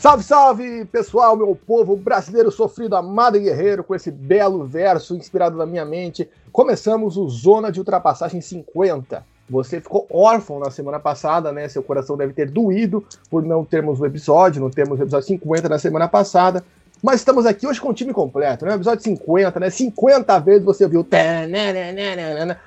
Salve, salve, pessoal, meu povo brasileiro sofrido, amado e guerreiro, com esse belo verso inspirado na minha mente. Começamos o Zona de Ultrapassagem 50. Você ficou órfão na semana passada, né? Seu coração deve ter doído por não termos o episódio, não termos o episódio 50 na semana passada. Mas estamos aqui hoje com o time completo, né? Episódio 50, né? 50 vezes você ouviu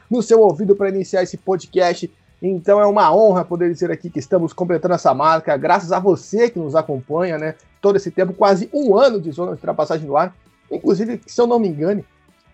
no seu ouvido para iniciar esse podcast. Então é uma honra poder dizer aqui que estamos completando essa marca, graças a você que nos acompanha, né? Todo esse tempo, quase um ano de zona de ultrapassagem no ar. Inclusive, se eu não me engane,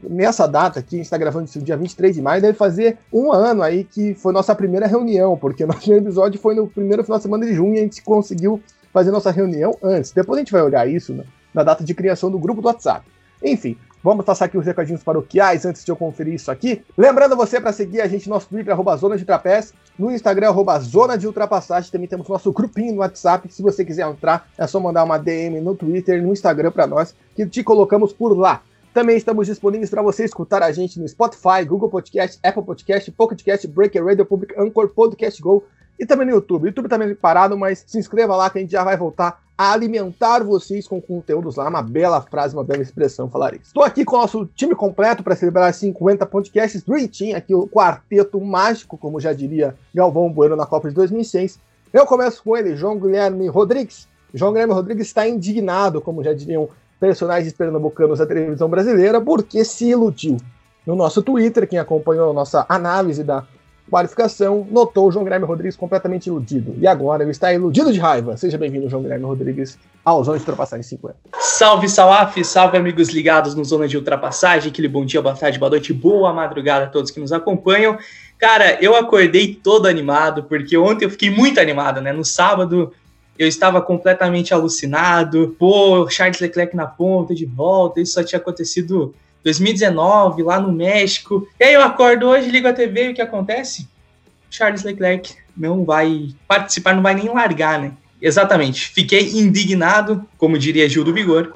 nessa data aqui, a gente está gravando isso dia 23 de maio, deve fazer um ano aí que foi nossa primeira reunião, porque nosso primeiro episódio foi no primeiro final de semana de junho e a gente conseguiu fazer nossa reunião antes. Depois a gente vai olhar isso né, na data de criação do grupo do WhatsApp. Enfim, Vamos passar aqui os recadinhos paroquiais antes de eu conferir isso aqui. Lembrando você para seguir a gente no nosso Twitter, arroba Zona de Trapézio, no Instagram, arroba Zona de Ultrapassagem. Também temos nosso grupinho no WhatsApp. Se você quiser entrar, é só mandar uma DM no Twitter, no Instagram para nós, que te colocamos por lá. Também estamos disponíveis para você escutar a gente no Spotify, Google Podcast, Apple Podcast, Pocket Cast, Breaker Radio Public, Anchor, Podcast Go e também no YouTube. O YouTube também tá parado, mas se inscreva lá que a gente já vai voltar a alimentar vocês com conteúdos lá. Uma bela frase, uma bela expressão, falar isso. Estou aqui com o nosso time completo para celebrar 50 podcasts Dream Team, aqui o quarteto mágico, como já diria Galvão Bueno na Copa de 2006. Eu começo com ele, João Guilherme Rodrigues. João Guilherme Rodrigues está indignado, como já diriam personagens pernambucanos da televisão brasileira, porque se iludiu. No nosso Twitter, quem acompanhou a nossa análise da qualificação, notou o João Guilherme Rodrigues completamente iludido. E agora ele está iludido de raiva. Seja bem-vindo, João Guilherme Rodrigues, ao Zona de Ultrapassagem 50. Salve, Salaf! Salve, amigos ligados no Zona de Ultrapassagem. Aquele bom dia, boa tarde, boa noite, boa madrugada a todos que nos acompanham. Cara, eu acordei todo animado, porque ontem eu fiquei muito animado, né? No sábado eu estava completamente alucinado. Pô, Charles Leclerc na ponta, de volta, isso só tinha acontecido 2019, lá no México. E aí eu acordo hoje, ligo a TV e o que acontece? Charles Leclerc não vai participar, não vai nem largar, né? Exatamente. Fiquei indignado, como diria Gil do Vigor.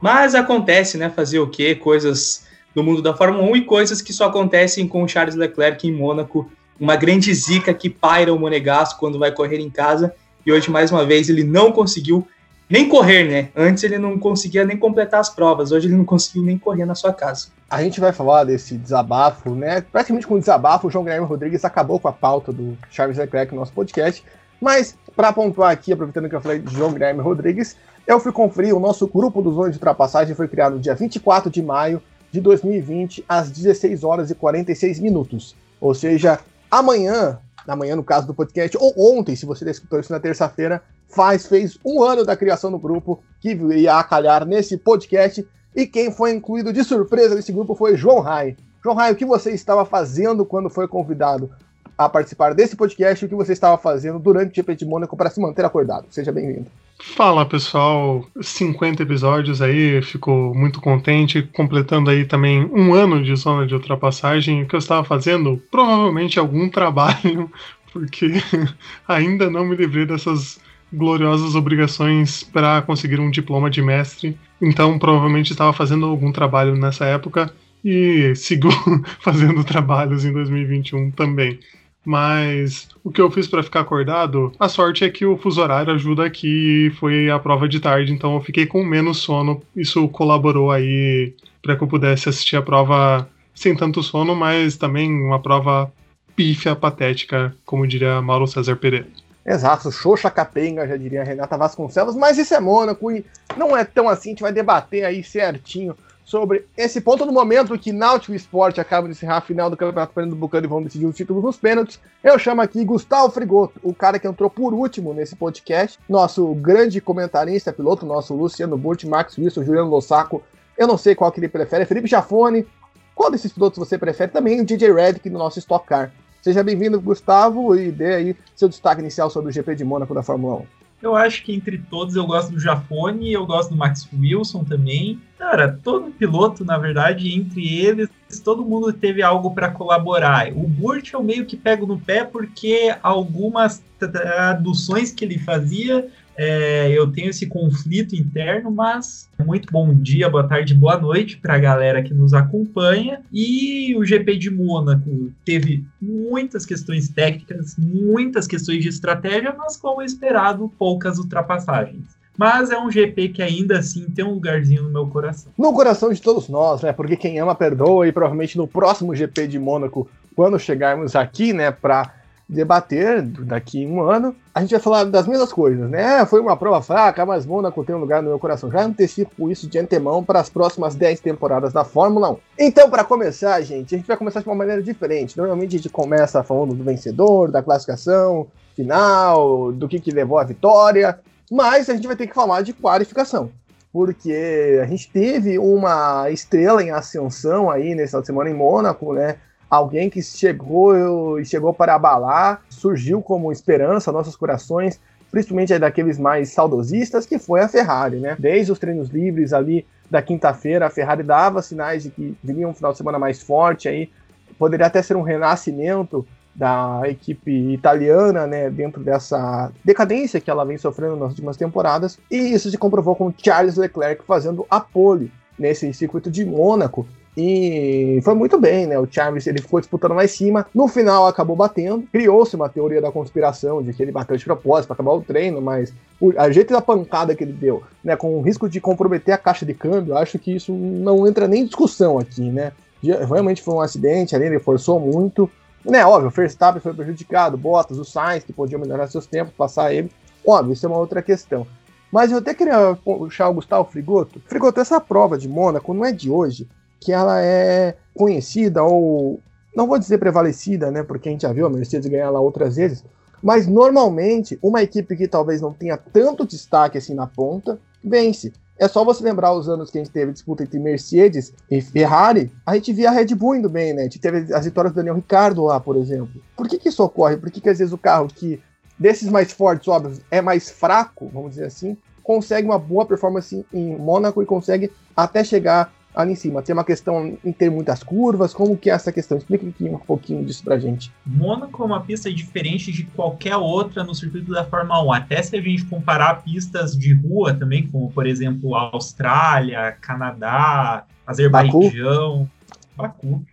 Mas acontece, né? Fazer o quê? Coisas do mundo da Fórmula 1 e coisas que só acontecem com Charles Leclerc em Mônaco. Uma grande zica que paira o Monegasco quando vai correr em casa. E hoje, mais uma vez, ele não conseguiu nem correr, né? Antes ele não conseguia nem completar as provas, hoje ele não conseguiu nem correr na sua casa. A gente vai falar desse desabafo, né? Praticamente com o desabafo, o João Guilherme Rodrigues acabou com a pauta do Charles Leclerc no nosso podcast. Mas, para pontuar aqui, aproveitando que eu falei de João Guilherme Rodrigues, eu fui conferir, o nosso grupo dos Zonas de Ultrapassagem foi criado no dia 24 de maio de 2020, às 16 horas e 46 minutos. Ou seja, amanhã, amanhã no caso do podcast, ou ontem, se você escutou isso na terça-feira, faz, fez um ano da criação do grupo, que ia a calhar nesse podcast. E quem foi incluído de surpresa nesse grupo foi João Rai. João Rai, o que você estava fazendo quando foi convidado a participar desse podcast e o que você estava fazendo durante o GP de Mônaco para se manter acordado? Seja bem-vindo. Fala pessoal, 50 episódios aí, fico muito contente, completando aí também um ano de zona de ultrapassagem. O que eu estava fazendo? Provavelmente algum trabalho, porque ainda não me livrei dessas gloriosas obrigações para conseguir um diploma de mestre. Então, provavelmente estava fazendo algum trabalho nessa época e sigo fazendo trabalhos em 2021 também. Mas o que eu fiz para ficar acordado, a sorte é que o fuso horário ajuda aqui foi a prova de tarde, então eu fiquei com menos sono. Isso colaborou aí para que eu pudesse assistir a prova sem tanto sono, mas também uma prova pífia, patética, como diria Mauro César Pereira. Exato, xoxa capenga, já diria Renata Vasconcelos, mas isso é Mônaco e não é tão assim, a gente vai debater aí certinho sobre esse ponto no momento que Náutico Sport acaba de encerrar a final do Campeonato Pernambucano e vão decidir os títulos nos pênaltis. Eu chamo aqui Gustavo Frigoto, o cara que entrou por último nesse podcast, nosso grande comentarista, piloto, nosso Luciano Burti, Max Wilson, Juliano Lossaco. Eu não sei qual que ele prefere, Felipe Jafone. Qual desses pilotos você prefere? Também o DJ Redick no nosso Stock Car. Seja bem-vindo, Gustavo, e dê aí seu destaque inicial sobre o GP de Mônaco da Fórmula 1. Eu acho que entre todos eu gosto do Jafone, eu gosto do Max Wilson também. Cara, todo piloto, na verdade, entre eles, todo mundo teve algo para colaborar. O Burt eu meio que pego no pé porque algumas traduções que ele fazia é, eu tenho esse conflito interno, mas muito bom dia, boa tarde, boa noite para a galera que nos acompanha. E o GP de Mônaco teve muitas questões técnicas, muitas questões de estratégia, mas como esperado, poucas ultrapassagens. Mas é um GP que ainda assim tem um lugarzinho no meu coração. No coração de todos nós, né? Porque quem ama perdoa e provavelmente no próximo GP de Mônaco, quando chegarmos aqui, né, para debater daqui um ano, a gente vai falar das mesmas coisas, né? Foi uma prova fraca, mas Mônaco tem um lugar no meu coração. Já antecipo isso de antemão para as próximas 10 temporadas da Fórmula 1. Então, para começar, gente, a gente vai começar de uma maneira diferente. Normalmente a gente começa falando do vencedor, da classificação final, do que, que levou à vitória, mas a gente vai ter que falar de qualificação. Porque a gente teve uma estrela em ascensão aí nessa semana em Mônaco, né? Alguém que chegou e chegou para abalar, surgiu como esperança nossos corações, principalmente daqueles mais saudosistas, que foi a Ferrari, né? Desde os treinos livres ali da quinta-feira, a Ferrari dava sinais de que viria um final de semana mais forte aí, poderia até ser um renascimento da equipe italiana, né, dentro dessa decadência que ela vem sofrendo nas últimas temporadas, e isso se comprovou com Charles Leclerc fazendo a pole nesse circuito de Mônaco, e foi muito bem, né? O Charles ele ficou disputando lá em cima. No final acabou batendo. Criou-se uma teoria da conspiração de que ele bateu de propósito para acabar o treino, mas o a jeito da pancada que ele deu, né? Com o risco de comprometer a caixa de câmbio, acho que isso não entra nem em discussão aqui, né? Realmente foi um acidente ali, ele forçou muito. Né, óbvio, o Verstappen foi prejudicado, Bottas, o Sainz, que podiam melhorar seus tempos, passar ele. Óbvio, isso é uma outra questão. Mas eu até queria puxar o Gustavo Frigoto. Frigoto, essa prova de Mônaco não é de hoje que ela é conhecida ou não vou dizer prevalecida, né? Porque a gente já viu a Mercedes ganhar lá outras vezes, mas normalmente uma equipe que talvez não tenha tanto destaque assim na ponta vence. É só você lembrar os anos que a gente teve disputa entre Mercedes e Ferrari, a gente via a Red Bull indo bem, né? A gente teve as vitórias do Daniel Ricardo lá, por exemplo. Por que, que isso ocorre? Por que, que às vezes o carro que desses mais fortes, óbvio, é mais fraco, vamos dizer assim, consegue uma boa performance em Mônaco e consegue até chegar ali em cima? Tem uma questão em ter muitas curvas? Como que é essa questão? Explica aqui um pouquinho disso pra gente. Mônaco é uma pista diferente de qualquer outra no circuito da Fórmula 1. Até se a gente comparar pistas de rua também, como por exemplo Austrália, Canadá, Azerbaijão, Baku. Baku.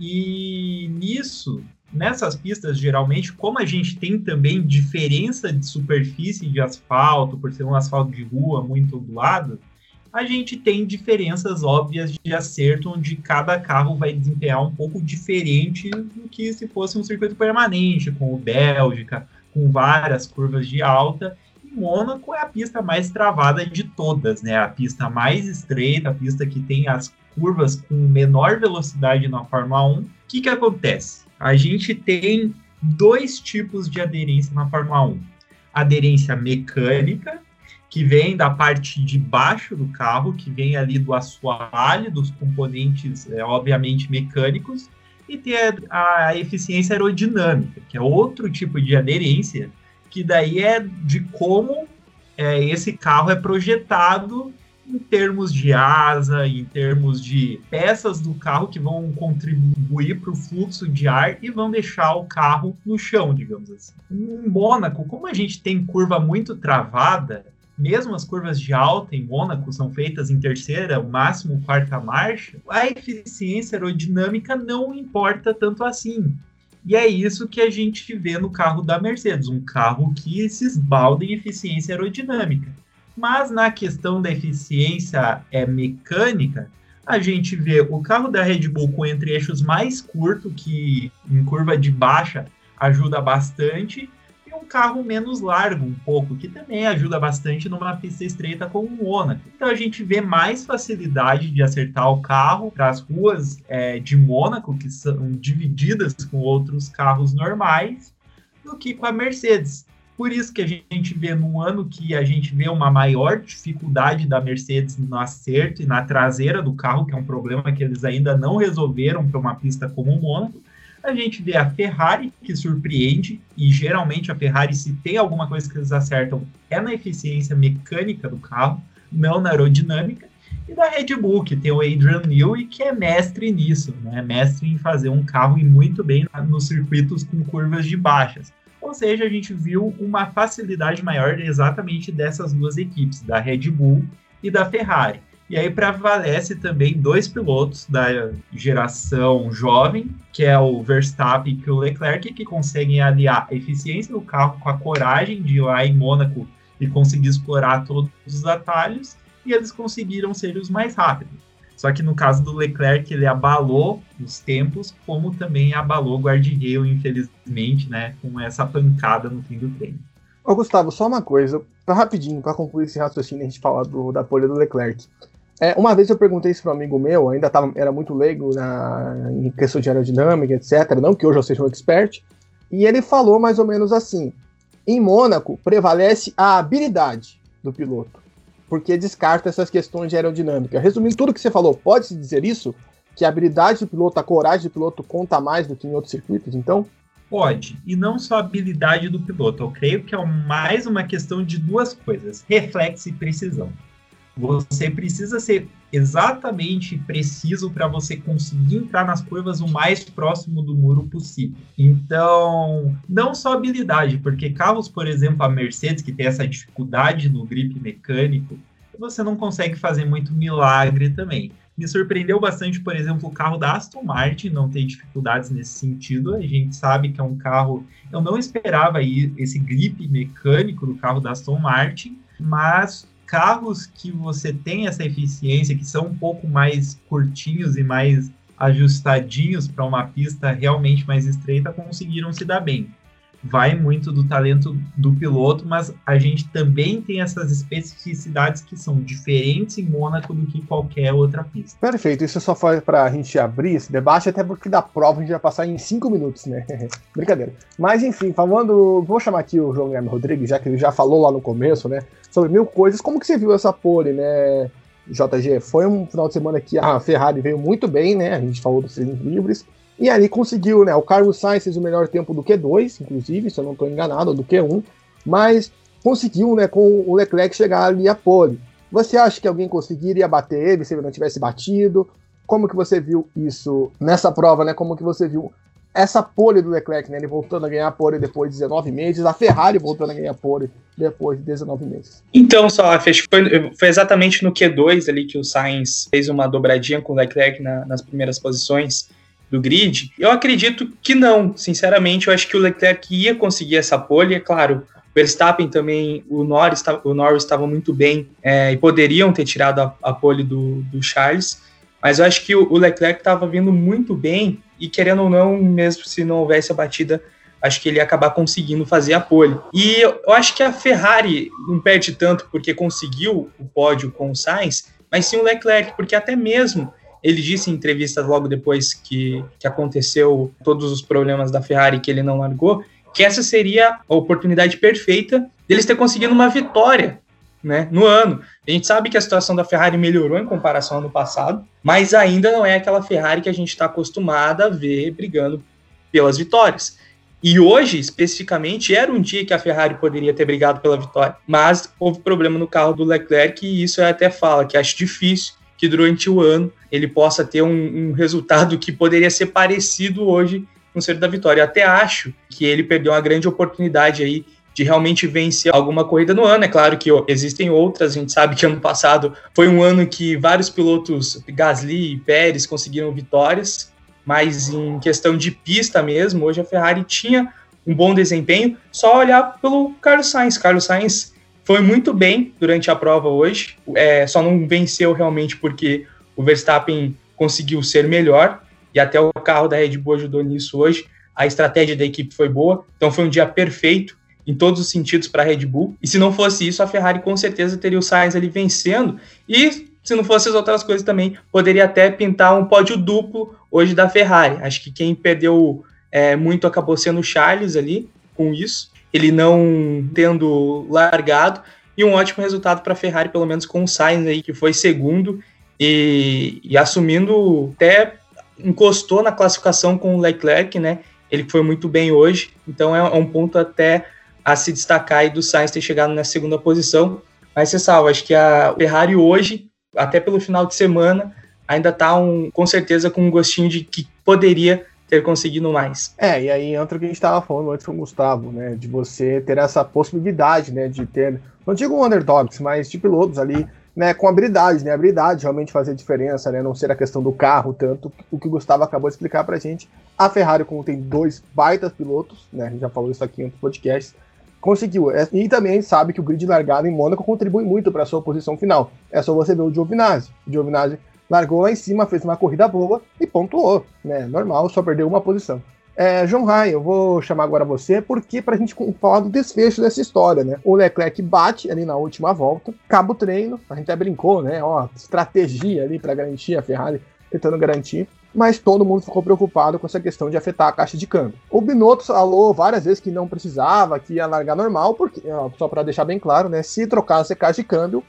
E nisso, nessas pistas, geralmente, como a gente tem também diferença de superfície de asfalto, por ser um asfalto de rua muito ondulado, a gente tem diferenças óbvias de acerto, onde cada carro vai desempenhar um pouco diferente do que se fosse um circuito permanente, com o Bélgica, com várias curvas de alta. E Mônaco é a pista mais travada de todas, né? A pista mais estreita, a pista que tem as curvas com menor velocidade na Fórmula 1. O que, que acontece? A gente tem dois tipos de aderência na Fórmula 1. Aderência mecânica, que vem da parte de baixo do carro, que vem ali do assoalho, dos componentes, é, obviamente, mecânicos, e tem a, a, eficiência aerodinâmica, que é outro tipo de aderência, que daí é de como é, esse carro é projetado em termos de asa, em termos de peças do carro que vão contribuir para o fluxo de ar e vão deixar o carro no chão, digamos assim. Em Mônaco, como a gente tem curva muito travada, mesmo as curvas de alta em Mônaco são feitas em terceira, o máximo quarta marcha, a eficiência aerodinâmica não importa tanto assim. E é isso que a gente vê no carro da Mercedes, um carro que se esbalda em eficiência aerodinâmica. Mas na questão da eficiência é, mecânica, a gente vê o carro da Red Bull com entre-eixos mais curto, que em curva de baixa ajuda bastante, carro menos largo um pouco, que também ajuda bastante numa pista estreita como o Mônaco. Então a gente vê mais facilidade de acertar o carro para as ruas é, de Mônaco, que são divididas com outros carros normais, do que com a Mercedes. Por isso que a gente vê num ano que a gente vê uma maior dificuldade da Mercedes no acerto e na traseira do carro, que é um problema que eles ainda não resolveram para uma pista como o Mônaco, A gente vê a Ferrari, que surpreende, e geralmente a Ferrari, se tem alguma coisa que eles acertam, é na eficiência mecânica do carro, não na aerodinâmica. E da Red Bull, que tem o Adrian Newey, que é mestre nisso, né? Mestre em fazer um carro e muito bem nos circuitos com curvas de baixas. Ou seja, a gente viu uma facilidade maior exatamente dessas duas equipes, da Red Bull e da Ferrari. E aí prevalece também dois pilotos da geração jovem, que é o Verstappen e o Leclerc, que conseguem aliar a eficiência do carro com a coragem de ir lá em Mônaco e conseguir explorar todos os atalhos, e eles conseguiram ser os mais rápidos. Só que no caso do Leclerc, ele abalou os tempos, como também abalou o guarda-reio, infelizmente, né, com essa pancada no fim do treino. Ô, Gustavo, só uma coisa, rapidinho, para concluir esse raciocínio, a gente falar do, da polha do Leclerc. É, uma vez eu perguntei isso para um amigo meu, ainda tava, era muito leigo na, em questão de aerodinâmica, etc. Não que hoje eu seja um expert. E ele falou mais ou menos assim: em Mônaco prevalece a habilidade do piloto, porque descarta essas questões de aerodinâmica. Resumindo tudo que você falou, pode-se dizer isso? Que a habilidade do piloto, a coragem do piloto conta mais do que em outros circuitos, então? Pode, e não só a habilidade do piloto. Eu creio que é mais uma questão de duas coisas: reflexo e precisão. Você precisa ser exatamente preciso para você conseguir entrar nas curvas o mais próximo do muro possível. Então, não só habilidade, porque carros, por exemplo, a Mercedes, que tem essa dificuldade no grip mecânico, você não consegue fazer muito milagre também. Me surpreendeu bastante, por exemplo, o carro da Aston Martin não tem dificuldades nesse sentido. A gente sabe que é um carro. Eu não esperava aí esse grip mecânico do carro da Aston Martin, mas carros que você tem essa eficiência, que são um pouco mais curtinhos e mais ajustadinhos para uma pista realmente mais estreita, conseguiram se dar bem. Vai muito do talento do piloto, mas a gente também tem essas especificidades que são diferentes em Mônaco do que qualquer outra pista. Perfeito, isso só foi para a gente abrir esse debate, até porque da prova a gente vai passar em cinco minutos, né? Brincadeira. Mas enfim, falando, vou chamar aqui o João Guilherme Rodrigues, já que ele já falou lá no começo, né? Sobre mil coisas. Como que você viu essa pole, né, JG? Foi um final de semana que a Ferrari veio muito bem, né? A gente falou dos treinos livres. E ali conseguiu, né? O Carlos Sainz fez o melhor tempo do Q2, inclusive, se eu não estou enganado, do Q1. Mas conseguiu, né, com o Leclerc chegar ali a pole. Você acha que alguém conseguiria bater ele se ele não tivesse batido? Como que você viu isso nessa prova, né? Como que você viu essa pole do Leclerc, né? Ele voltando a ganhar pole depois de 19 meses, a Ferrari voltando a ganhar pole depois de 19 meses. Então, só, foi, foi exatamente no Q2 ali que o Sainz fez uma dobradinha com o Leclerc na, nas primeiras posições do grid. Eu acredito que não, sinceramente, eu acho que o Leclerc ia conseguir essa pole, é claro. Verstappen também, o Norris, o Norris estava muito bem é, e poderiam ter tirado a, a pole do, do Charles, mas eu acho que o Leclerc estava vindo muito bem e querendo ou não, mesmo se não houvesse a batida, acho que ele ia acabar conseguindo fazer a pole. E eu acho que a Ferrari não perde tanto porque conseguiu o pódio com o Sainz, mas sim o Leclerc, porque até mesmo ele disse em entrevista logo depois que, que aconteceu todos os problemas da Ferrari que ele não largou, que essa seria a oportunidade perfeita deles ter conseguido uma vitória né, no ano. A gente sabe que a situação da Ferrari melhorou em comparação ao ano passado, mas ainda não é aquela Ferrari que a gente está acostumado a ver brigando pelas vitórias. E hoje, especificamente, era um dia que a Ferrari poderia ter brigado pela vitória, mas houve problema no carro do Leclerc e isso eu até fala que acho difícil que durante o ano ele possa ter um, um resultado que poderia ser parecido hoje com o ser da vitória. Eu até acho que ele perdeu uma grande oportunidade aí de realmente vencer alguma corrida no ano. É claro que existem outras, a gente sabe que ano passado foi um ano que vários pilotos, Gasly e Pérez, conseguiram vitórias, mas em questão de pista mesmo, hoje a Ferrari tinha um bom desempenho. Só olhar pelo Carlos Sainz. Carlos Sainz foi muito bem durante a prova hoje, é, só não venceu realmente porque o Verstappen conseguiu ser melhor e até o carro da Red Bull ajudou nisso hoje. A estratégia da equipe foi boa, então foi um dia perfeito em todos os sentidos para a Red Bull. E se não fosse isso, a Ferrari com certeza teria o Sainz ali vencendo. E se não fosse as outras coisas também, poderia até pintar um pódio duplo hoje da Ferrari. Acho que quem perdeu é, muito acabou sendo o Charles ali com isso. Ele não tendo largado. E um ótimo resultado para a Ferrari, pelo menos com o Sainz aí, que foi segundo e, e assumindo até encostou na classificação com o Leclerc, né? Ele foi muito bem hoje, então é um ponto até a se destacar aí do Sainz ter chegado na segunda posição. Mas você sabe, acho que a Ferrari hoje, até pelo final de semana, ainda está um, com certeza com um gostinho de que poderia ter conseguido mais. É, e aí entra o que a gente estava falando antes com o Gustavo, né? De você ter essa possibilidade, né? De ter, não digo underdogs, mas de pilotos ali né, com habilidade, né? Habilidade realmente fazer diferença, né? Não ser a questão do carro, tanto o que o Gustavo acabou de explicar pra gente. A Ferrari, como tem dois baitas pilotos, né? A gente já falou isso aqui em outros podcasts, conseguiu. É, e também sabe que o grid largado em Mônaco contribui muito para a sua posição final. É só você ver o Giovinazzi. O Giovinazzi largou lá em cima, fez uma corrida boa e pontuou, né? Normal, só perdeu uma posição. É, João Rai, eu vou chamar agora você, porque para a gente falar do desfecho dessa história, né? O Leclerc bate ali na última volta, acaba o treino, a gente até brincou, né? Ó, estratégia ali para garantir a Ferrari, tentando garantir, mas todo mundo ficou preocupado com essa questão de afetar a caixa de câmbio. O Binotto falou várias vezes que não precisava, que ia largar normal, porque, só para deixar bem claro, né? Se trocasse a caixa de câmbio,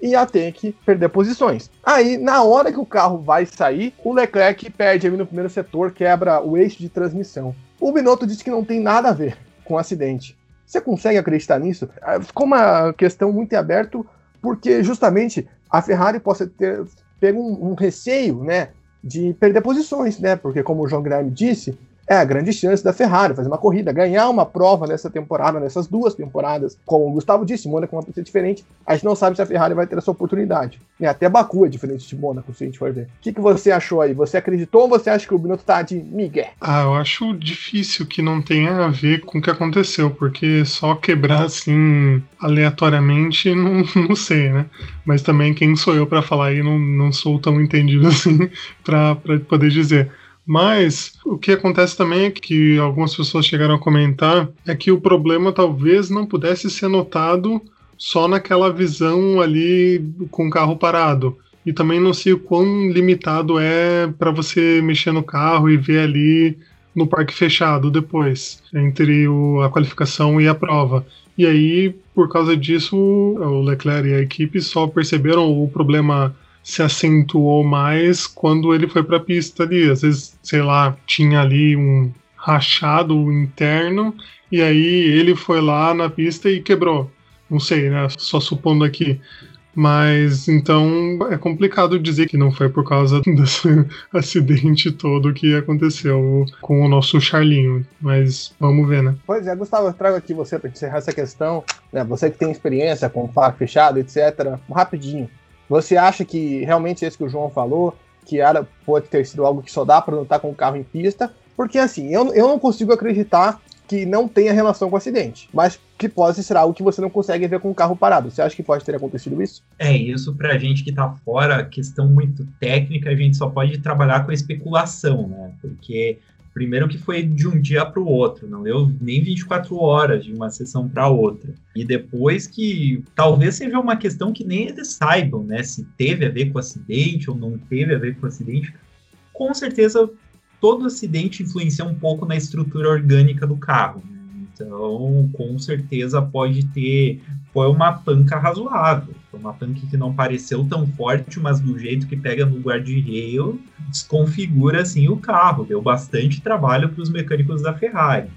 ia ter que perder posições. Aí, na hora que o carro vai sair, o Leclerc perde ali no primeiro setor, quebra o eixo de transmissão. O Binotto disse que não tem nada a ver com o acidente. Você consegue acreditar nisso? Ah, ficou uma questão muito aberta, porque justamente a Ferrari possa ter pego um, um receio, né, de perder posições, né? Porque como o João Guilherme disse, é a grande chance da Ferrari fazer uma corrida, ganhar uma prova nessa temporada, nessas duas temporadas. Como o Gustavo disse, Mônaco é uma pista diferente, a gente não sabe se a Ferrari vai ter essa oportunidade. E até Baku é diferente de Mônaco, se a gente for ver. O que, que você achou aí? Você acreditou ou você acha que o Binotto tá de migué? Ah, eu acho difícil que não tenha a ver com o que aconteceu, porque só quebrar assim aleatoriamente, não, não sei, né? Mas também quem sou eu para falar aí, não, não sou tão entendido assim para poder dizer. Mas o que acontece também é que algumas pessoas chegaram a comentar é que o problema talvez não pudesse ser notado só naquela visão ali com o carro parado. E também não sei o quão limitado é para você mexer no carro e ver ali no parque fechado depois, entre o, a qualificação e a prova. E aí, por causa disso, o Leclerc e a equipe só perceberam o problema se acentuou mais quando ele foi para a pista ali. Às vezes, sei lá, tinha ali um rachado interno e aí ele foi lá na pista e quebrou. Não sei, né? Só supondo aqui. Mas então é complicado dizer que não foi por causa desse acidente todo que aconteceu com o nosso Charlinho. Mas vamos ver, né? Pois é, Gustavo, eu trago aqui você para encerrar essa questão. Né? Você que tem experiência com parque fechado, etc. Rapidinho. Você acha que realmente esse que o João falou, que era, pode ter sido algo que só dá para lutar com o carro em pista? Porque assim, eu, eu não consigo acreditar que não tenha relação com o acidente, mas que pode ser algo que você não consegue ver com o carro parado. Você acha que pode ter acontecido isso? É, isso pra gente que tá fora, questão muito técnica, a gente só pode trabalhar com a especulação, né? Porque Primeiro que foi de um dia para o outro, não deu nem 24 horas de uma sessão para outra. E depois que talvez seja uma questão que nem eles saibam, né? Se teve a ver com acidente ou não teve a ver com acidente. Com certeza, todo acidente influencia um pouco na estrutura orgânica do carro. Né? Então, com certeza pode ter. Foi uma panca razoável. Foi uma panca que não pareceu tão forte, mas do jeito que pega no guarda-reio, desconfigura assim o carro. Deu bastante trabalho para os mecânicos da Ferrari.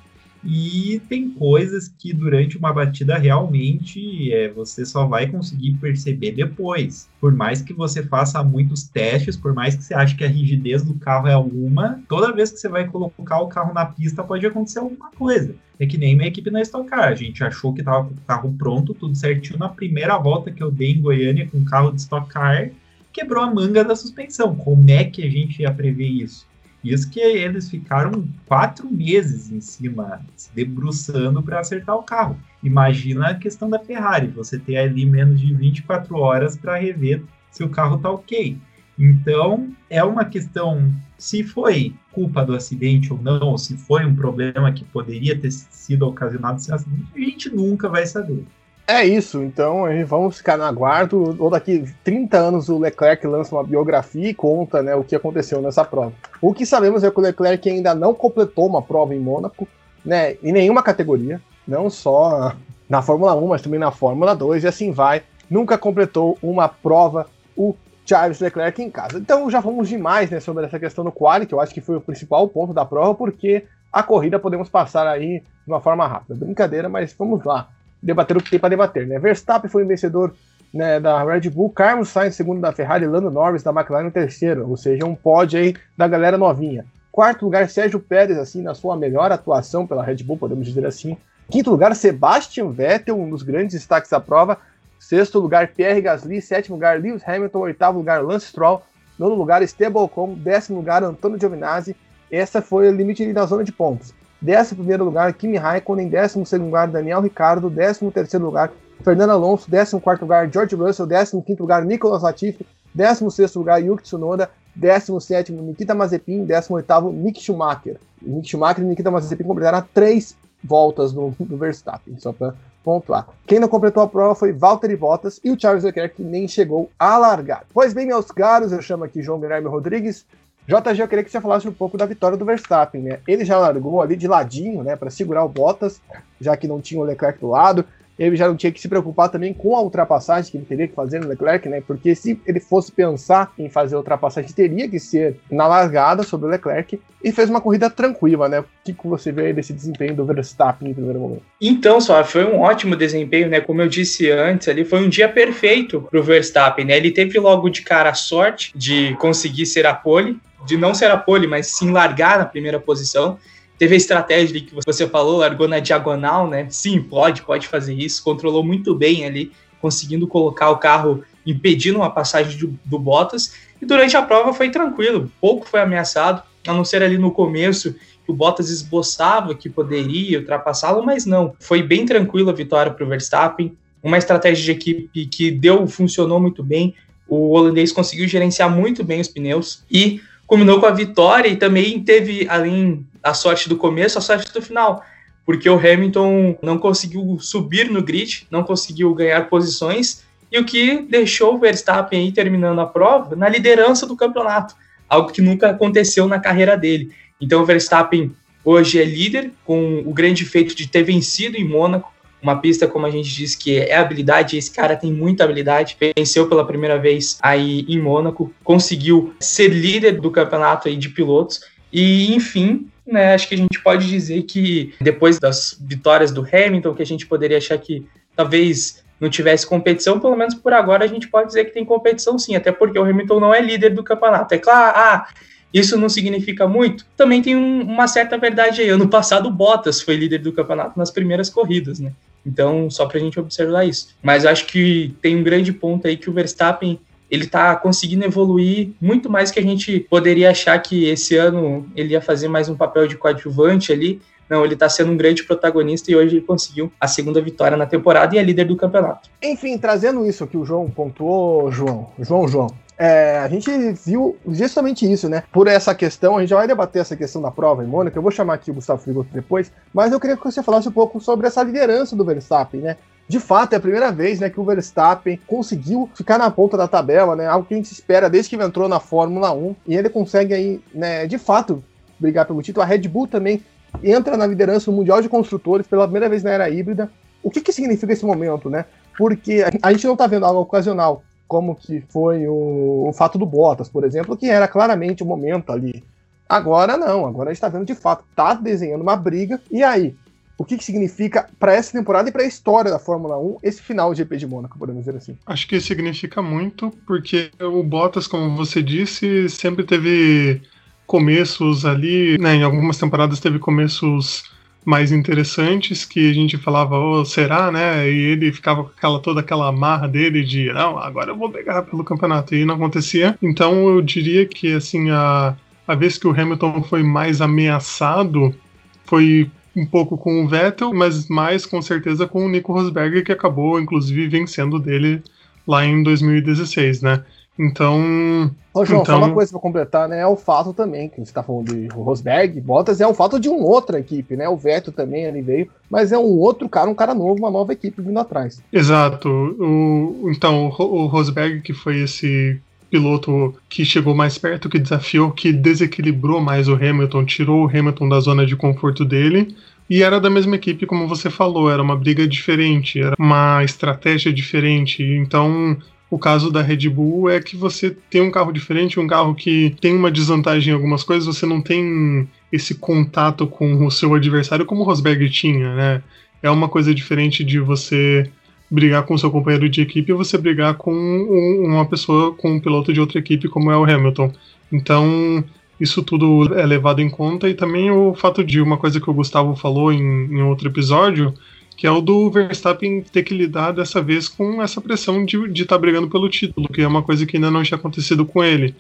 E tem coisas que durante uma batida realmente é, você só vai conseguir perceber depois. Por mais que você faça muitos testes, por mais que você ache que a rigidez do carro é alguma, toda vez que você vai colocar o carro na pista pode acontecer alguma coisa. É que nem minha equipe na Stock Car. A gente achou que estava com o carro pronto, tudo certinho. Na primeira volta que eu dei em Goiânia com o carro de Stock Car, quebrou a manga da suspensão. Como é que a gente ia prever isso? Isso que eles ficaram quatro meses em cima, se debruçando para acertar o carro. Imagina a questão da Ferrari, você ter ali menos de 24 horas para rever se o carro está ok. Então, é uma questão se foi culpa do acidente ou não, ou se foi um problema que poderia ter sido ocasionado esse acidente, a gente nunca vai saber. É isso, então vamos ficar no aguardo. Ou daqui 30 anos o Leclerc lança uma biografia e conta né, o que aconteceu nessa prova. O que sabemos é que o Leclerc ainda não completou uma prova em Mônaco, né, em nenhuma categoria, não só na Fórmula 1, mas também na Fórmula 2, e assim vai. Nunca completou uma prova. O Charles Leclerc em casa. Então já vamos demais né, sobre essa questão do quali, que eu acho que foi o principal ponto da prova, porque a corrida podemos passar aí de uma forma rápida. Brincadeira, mas vamos lá. Debater o que tem para debater. Né? Verstappen foi o vencedor né, da Red Bull, Carlos Sainz segundo da Ferrari, Lando Norris da McLaren terceiro, ou seja, um pódio aí da galera novinha. Quarto lugar, Sérgio Pérez, assim, na sua melhor atuação pela Red Bull, podemos dizer assim. Quinto lugar, Sebastian Vettel, um dos grandes destaques da prova. Sexto lugar, Pierre Gasly. Sétimo lugar, Lewis Hamilton. Oitavo lugar, Lance Stroll. Nono lugar, Esteban Ocon. Décimo lugar, Antônio Giovinazzi. Essa foi o limite da zona de pontos. Décimo primeiro lugar, Kimi Raikkonen. Décimo segundo lugar, Daniel Ricardo. Décimo terceiro lugar, Fernando Alonso. Décimo quarto lugar, George Russell. Décimo quinto lugar, Nicolas Latifi. Décimo sexto lugar, Yuki Tsunoda. Décimo sétimo, Nikita Mazepin. Décimo oitavo, Mick Schumacher. Mick Schumacher e Nikita Mazepin completaram três voltas no, no Verstappen, só para pontuar. Quem não completou a prova foi Valtteri Bottas e o Charles Leclerc, que nem chegou a largar. Pois bem, meus caros, eu chamo aqui João Guilherme Rodrigues. JG, eu queria que você falasse um pouco da vitória do Verstappen, né? Ele já largou ali de ladinho, né, para segurar o Bottas, já que não tinha o Leclerc do lado ele já não tinha que se preocupar também com a ultrapassagem que ele teria que fazer no Leclerc, né? Porque se ele fosse pensar em fazer a ultrapassagem, teria que ser na largada sobre o Leclerc e fez uma corrida tranquila, né? O que, você vê aí desse desempenho do Verstappen em primeiro momento? Então, só foi um ótimo desempenho, né? Como eu disse antes, ali foi um dia perfeito para o Verstappen, né? Ele teve logo de cara a sorte de conseguir ser a pole, de não ser a pole, mas sim largar na primeira posição. Teve a estratégia que você falou, largou na diagonal, né? Sim, pode, pode fazer isso. Controlou muito bem ali, conseguindo colocar o carro impedindo uma passagem do, do Bottas. E durante a prova foi tranquilo, pouco foi ameaçado, a não ser ali no começo que o Bottas esboçava que poderia ultrapassá-lo, mas não. Foi bem tranquila a vitória para o Verstappen. Uma estratégia de equipe que deu, funcionou muito bem. O holandês conseguiu gerenciar muito bem os pneus e combinou com a vitória e também teve, além a sorte do começo, a sorte do final. Porque o Hamilton não conseguiu subir no grid, não conseguiu ganhar posições, e o que deixou o Verstappen aí terminando a prova na liderança do campeonato, algo que nunca aconteceu na carreira dele. Então o Verstappen hoje é líder, com o grande feito de ter vencido em Mônaco, uma pista, como a gente disse, que é habilidade, esse cara tem muita habilidade, venceu pela primeira vez aí em Mônaco, conseguiu ser líder do campeonato aí de pilotos, e enfim, né, acho que a gente pode dizer que depois das vitórias do Hamilton, que a gente poderia achar que talvez não tivesse competição, pelo menos por agora a gente pode dizer que tem competição sim, até porque o Hamilton não é líder do campeonato. É claro, ah, isso não significa muito. Também tem um, uma certa verdade aí. Ano passado, o Bottas foi líder do campeonato nas primeiras corridas, né? Então, só para a gente observar isso. Mas acho que tem um grande ponto aí que o Verstappen ele está conseguindo evoluir muito mais que a gente poderia achar que esse ano ele ia fazer mais um papel de coadjuvante ali. Não, ele está sendo um grande protagonista e hoje ele conseguiu a segunda vitória na temporada e é líder do campeonato. Enfim, trazendo isso que o João pontuou, João, João, João, é, a gente viu justamente isso, né? Por essa questão, a gente já vai debater essa questão da prova em Mônaco. Eu vou chamar aqui o Gustavo Frigoto depois, mas eu queria que você falasse um pouco sobre essa liderança do Verstappen, né? De fato, é a primeira vez né, que o Verstappen conseguiu ficar na ponta da tabela, né? Algo que a gente espera desde que entrou na Fórmula 1. E ele consegue aí, né, de fato, brigar pelo título. A Red Bull também entra na liderança do Mundial de Construtores pela primeira vez na era híbrida. O que, que significa esse momento, né? Porque a gente não está vendo algo ocasional, como que foi o, o fato do Bottas, por exemplo, que era claramente o momento ali. Agora não, agora a gente está vendo de fato, tá desenhando uma briga. E aí, o que, que significa para essa temporada e para a história da Fórmula 1 esse final de GP de Mônaco, podemos dizer assim? Acho que significa muito, porque o Bottas, como você disse, sempre teve começos ali, né, em algumas temporadas teve começos mais interessantes que a gente falava, oh, será, né? E ele ficava com aquela, toda aquela marra dele de, não, agora eu vou pegar pelo campeonato, e não acontecia. Então eu diria que, assim, a, a vez que o Hamilton foi mais ameaçado foi um pouco com o Vettel, mas mais com certeza com o Nico Rosberg, que acabou inclusive vencendo dele lá em 2016, né? Então. Ô, João, então... só uma coisa para completar, né? É o fato também, que você está falando de Rosberg, Bottas, é o fato de uma outra equipe, né? O Vettel também ali veio, mas é um outro cara, um cara novo, uma nova equipe vindo atrás. Exato. O, então, o Rosberg, que foi esse piloto que chegou mais perto, que desafiou, que desequilibrou mais o Hamilton, tirou o Hamilton da zona de conforto dele. E era da mesma equipe, como você falou, era uma briga diferente, era uma estratégia diferente. Então, O caso da Red Bull é que você tem um carro diferente, um carro que tem uma desvantagem em algumas coisas, você não tem esse contato com o seu adversário como o Rosberg tinha, né? É uma coisa diferente de você brigar com seu companheiro de equipe e você brigar com uma pessoa, com um piloto de outra equipe, como é o Hamilton. Então, isso tudo é levado em conta e também o fato de uma coisa que o Gustavo falou em, em outro episódio, que é o do Verstappen ter que lidar dessa vez com essa pressão de estar tá brigando pelo título, que é uma coisa que ainda não tinha acontecido com ele.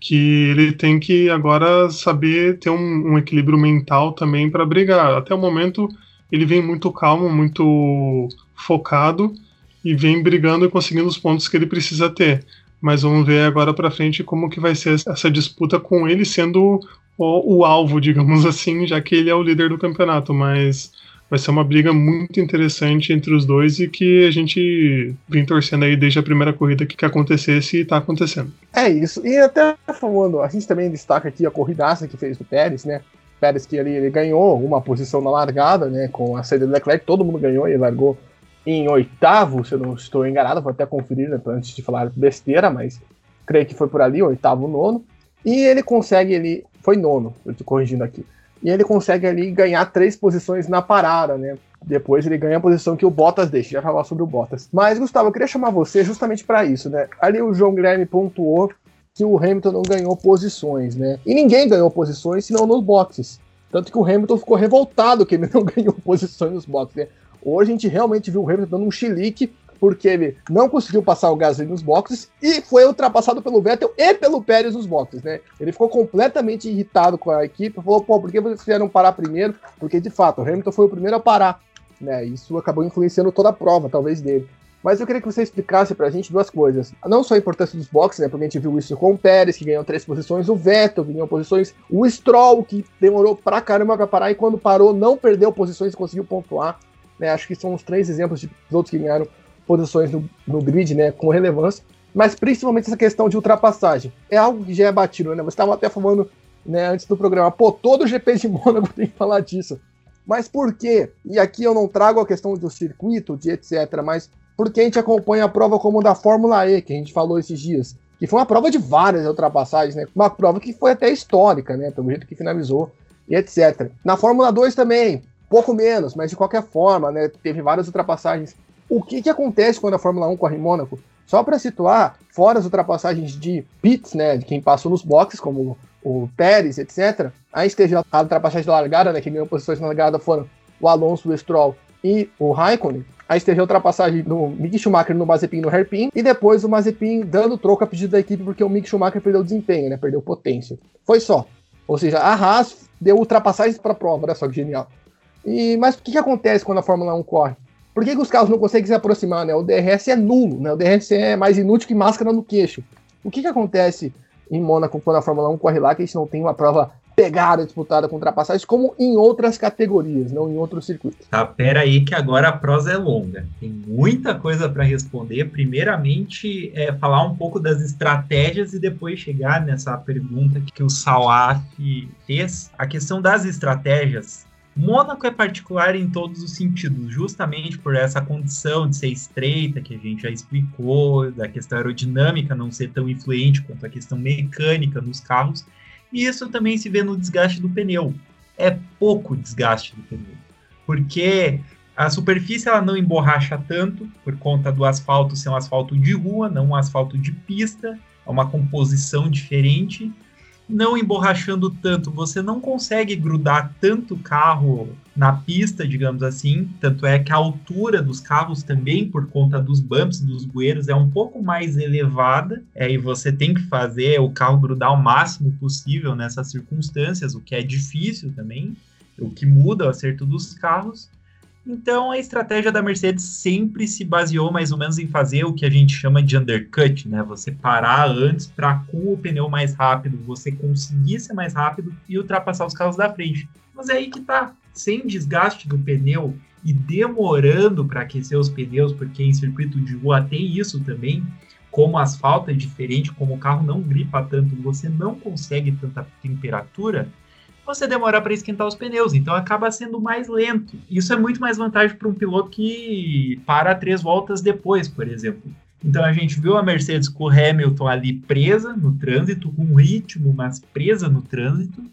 Que ele tem que agora saber ter um, um equilíbrio mental também para brigar. Até o momento ele vem muito calmo, muito focado e vem brigando e conseguindo os pontos que ele precisa ter. Mas vamos ver agora para frente como que vai ser essa disputa com ele sendo o, o alvo, digamos assim, já que ele é o líder do campeonato. Mas vai ser uma briga muito interessante entre os dois e que a gente vem torcendo aí desde a primeira corrida que, que acontecesse e tá acontecendo. É isso. E até falando, a gente também destaca aqui a corridaça que fez do Pérez, né? Pérez que ali ele ganhou uma posição na largada, né? Com a saída do Leclerc, todo mundo ganhou, ele largou em oitavo, se eu não estou enganado, vou até conferir né, antes de falar besteira, mas creio que foi por ali, oitavo, nono. E ele consegue, ele foi nono, eu estou corrigindo aqui e ele consegue ali ganhar três posições na parada, né? Depois ele ganha a posição que o Bottas deixa, já falar sobre o Bottas. Mas, Gustavo, eu queria chamar você justamente para isso, né? Ali o João Guilherme pontuou que o Hamilton não ganhou posições, né? E ninguém ganhou posições senão nos boxes. Tanto que o Hamilton ficou revoltado que ele não ganhou posições nos boxes, né? Hoje a gente realmente viu o Hamilton dando um chilique porque ele não conseguiu passar o Gasly nos boxes e foi ultrapassado pelo Vettel e pelo Pérez nos boxes, né? Ele ficou completamente irritado com a equipe, falou, pô, por que vocês fizeram parar primeiro? Porque, de fato, o Hamilton foi o primeiro a parar, né? Isso acabou influenciando toda a prova, talvez, dele. Mas eu queria que você explicasse pra gente duas coisas. Não só a importância dos boxes, né? Porque a gente viu isso com o Pérez, que ganhou três posições, o Vettel, ganhou posições, o Stroll, que demorou pra caramba pra parar, e quando parou, não perdeu posições e conseguiu pontuar. Né? Acho que são os três exemplos de outros que ganharam posições no, no grid, né, com relevância, mas principalmente essa questão de ultrapassagem. É algo que já é batido, né? Você estava até falando né, antes do programa, pô, todo GP de Mônaco tem que falar disso. Mas por quê? E aqui eu não trago a questão do circuito, de etc., mas porque a gente acompanha a prova como da Fórmula E, que a gente falou esses dias, que foi uma prova de várias ultrapassagens, né? Uma prova que foi até histórica, né? Pelo jeito que finalizou e etc. Na Fórmula 2 também, pouco menos, mas de qualquer forma, né? Teve várias ultrapassagens o que, que acontece quando a Fórmula 1 corre em Mônaco? Só para situar, fora as ultrapassagens de pits, né, de quem passou nos boxes, como o Pérez, etc., a gente teve a ultrapassagem de largada, né, que ganhou posições na largada foram o Alonso, o Stroll e o Raikkonen. A gente teve a ultrapassagem do Mick Schumacher no Mazepin no hairpin, e depois o Mazepin dando troco a pedido da equipe porque o Mick Schumacher perdeu desempenho, né, perdeu potência. Foi só. Ou seja, a Haas deu ultrapassagens para a prova, olha só que genial. E, mas o que, que acontece quando a Fórmula 1 corre? Por que, que, os carros não conseguem se aproximar? Né? O DRS é nulo, né? o DRS é mais inútil que máscara no queixo. O que, que acontece em Mônaco quando a Fórmula 1 corre lá que a gente não tem uma prova pegada, disputada com ultrapassagens, como em outras categorias, não em outros circuitos. Tá, pera aí que agora a prosa é longa. Tem muita coisa para responder. Primeiramente, é falar um pouco das estratégias e depois chegar nessa pergunta que o Salaf fez. A questão das estratégias Mônaco é particular em todos os sentidos, justamente por essa condição de ser estreita, que a gente já explicou, da questão aerodinâmica não ser tão influente quanto a questão mecânica nos carros, e isso também se vê no desgaste do pneu. É pouco desgaste do pneu, porque a superfície ela não emborracha tanto, por conta do asfalto ser um asfalto de rua, não um asfalto de pista, é uma composição diferente, não emborrachando tanto, você não consegue grudar tanto carro na pista, digamos assim. Tanto é que a altura dos carros também, por conta dos bumps, dos bueiros, é um pouco mais elevada. É, e você tem que fazer o carro grudar o máximo possível nessas circunstâncias, o que é difícil também, o que muda o acerto dos carros. Então a estratégia da Mercedes sempre se baseou mais ou menos em fazer o que a gente chama de undercut, né? Você parar antes para com o pneu mais rápido, você conseguir ser mais rápido e ultrapassar os carros da frente. Mas é aí que tá, sem desgaste do pneu e demorando para aquecer os pneus, porque em circuito de rua tem isso também. Como asfalto é diferente, como o carro não gripa tanto, você não consegue tanta temperatura você demora para esquentar os pneus, então acaba sendo mais lento. Isso é muito mais vantagem para um piloto que para três voltas depois, por exemplo. Então a gente viu a Mercedes com o Hamilton ali presa no trânsito, com ritmo, mas presa no trânsito.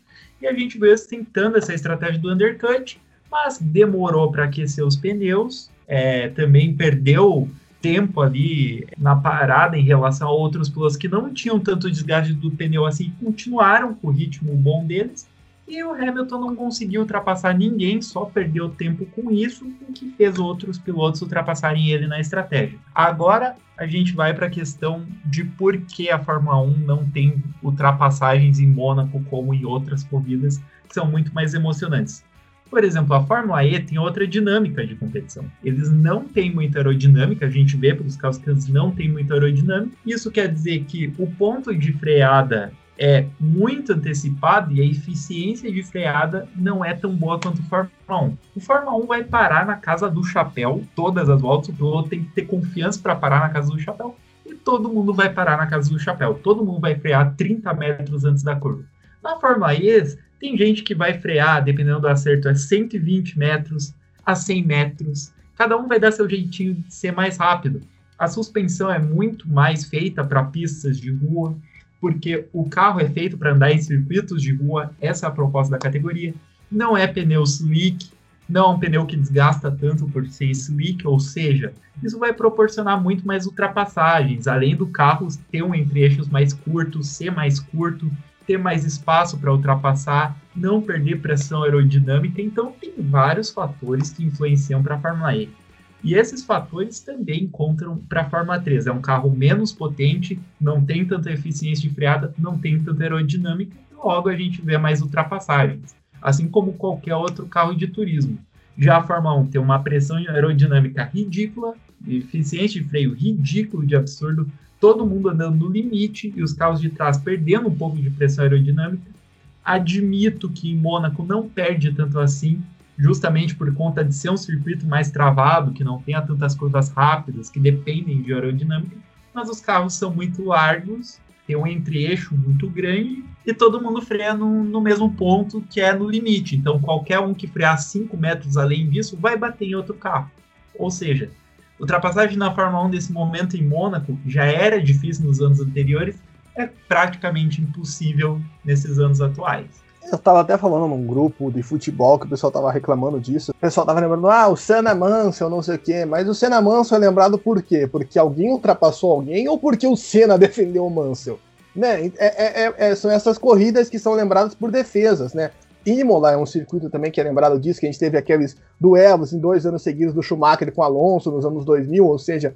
E a gente viu eles tentando essa estratégia do undercut, mas demorou para aquecer os pneus. É, também perdeu tempo ali na parada em relação a outros pilotos que não tinham tanto desgaste do pneu assim, continuaram com o ritmo bom deles. E o Hamilton não conseguiu ultrapassar ninguém, só perdeu tempo com isso, o que fez outros pilotos ultrapassarem ele na estratégia. Agora a gente vai para a questão de por que a Fórmula 1 não tem ultrapassagens em Mônaco como em outras corridas que são muito mais emocionantes. Por exemplo, a Fórmula E tem outra dinâmica de competição. Eles não têm muita aerodinâmica, a gente vê pelos carros que eles não têm muita aerodinâmica. Isso quer dizer que o ponto de freada é muito antecipado e a eficiência de freada não é tão boa quanto o Fórmula 1. O Fórmula 1 vai parar na casa do chapéu todas as voltas, o piloto tem que ter confiança para parar na casa do chapéu e todo mundo vai parar na casa do chapéu. Todo mundo vai frear 30 metros antes da curva. Na Fórmula E, tem gente que vai frear, dependendo do acerto, é 120 metros a 100 metros. Cada um vai dar seu jeitinho de ser mais rápido. A suspensão é muito mais feita para pistas de rua porque o carro é feito para andar em circuitos de rua, essa é a proposta da categoria. Não é pneu slick, não é um pneu que desgasta tanto por ser slick, ou seja, isso vai proporcionar muito mais ultrapassagens, além do carro ter um entre-eixos mais curto, ser mais curto, ter mais espaço para ultrapassar, não perder pressão aerodinâmica, então tem vários fatores que influenciam para a Fórmula E. E esses fatores também encontram para a Fórmula 3. É um carro menos potente, não tem tanta eficiência de freada, não tem tanta aerodinâmica, logo a gente vê mais ultrapassagens, assim como qualquer outro carro de turismo. Já a Fórmula 1 tem uma pressão aerodinâmica ridícula, eficiência de freio ridículo de absurdo, todo mundo andando no limite e os carros de trás perdendo um pouco de pressão aerodinâmica. Admito que em Mônaco não perde tanto assim, justamente por conta de ser um circuito mais travado, que não tenha tantas curvas rápidas, que dependem de aerodinâmica, mas os carros são muito largos, tem um entre-eixo muito grande e todo mundo freia no, no, mesmo ponto, que é no limite. Então, qualquer um que frear 5 metros além disso vai bater em outro carro. Ou seja, ultrapassagem na Fórmula 1 desse momento em Mônaco já era difícil nos anos anteriores, é praticamente impossível nesses anos atuais. Eu tava até falando num grupo de futebol que o pessoal tava reclamando disso. O pessoal tava lembrando, ah, o Senna Mansell, não sei o quê. Mas o Senna Mansell é lembrado por quê? Porque alguém ultrapassou alguém ou porque o Senna defendeu o Mansell? Né? É, é, é, é, são essas corridas que são lembradas por defesas, né? Imola é um circuito também que é lembrado disso, que a gente teve aqueles duelos em dois anos seguidos do Schumacher com Alonso nos anos 2000, ou seja,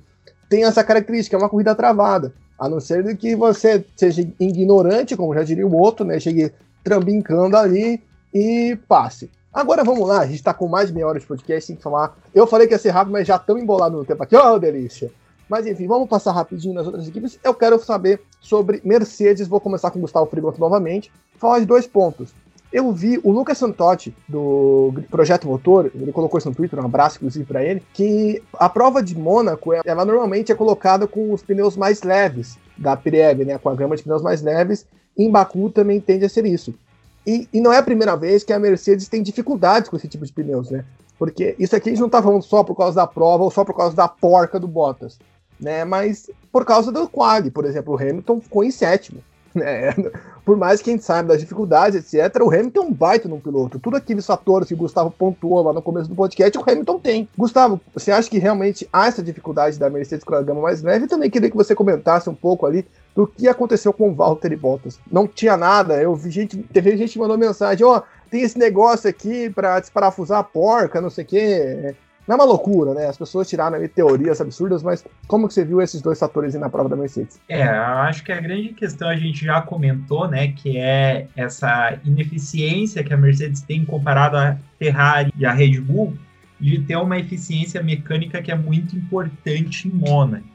tem essa característica, é uma corrida travada. A não ser que você seja ignorante, como já diria o outro, né? Chegue trambincando ali e passe. Agora vamos lá, a gente está com mais meia hora de podcast, tem que falar. Eu falei que ia ser rápido, mas já estamos embolados no tempo aqui, ó, oh, delícia! Mas enfim, vamos passar rapidinho nas outras equipes. Eu quero saber sobre Mercedes, vou começar com o Gustavo Frigoto novamente, falar de dois pontos. Eu vi o Lucas Santotti, do Projeto Motor, ele colocou isso no Twitter, um abraço inclusive para ele, que a prova de Mônaco, ela normalmente é colocada com os pneus mais leves da Pirelli, né, com a gama de pneus mais leves, em Baku também tende a ser isso. E, e, não é a primeira vez que a Mercedes tem dificuldades com esse tipo de pneus, né? Porque isso aqui a gente não tá falando só por causa da prova ou só por causa da porca do Bottas, né? Mas por causa do quali, por exemplo, o Hamilton ficou em sétimo. Né? Por mais que a gente saiba das dificuldades, etc., o Hamilton é um baita no piloto. Tudo aqueles fatores que o Gustavo pontuou lá no começo do podcast, o Hamilton tem. Gustavo, você acha que realmente há essa dificuldade da Mercedes com a gama mais leve? E também queria que você comentasse um pouco ali do que aconteceu com o Valtteri Bottas. Não tinha nada, eu vi gente, teve gente que mandou mensagem, ó, oh, tem esse negócio aqui para desparafusar a porca, não sei o quê. Não é uma loucura, né? As pessoas tiraram teorias absurdas, mas como que você viu esses dois fatores na prova da Mercedes? É, acho que a grande questão a gente já comentou, né? Que é essa ineficiência que a Mercedes tem comparado à Ferrari e à Red Bull, de ter uma eficiência mecânica que é muito importante em Mônaco.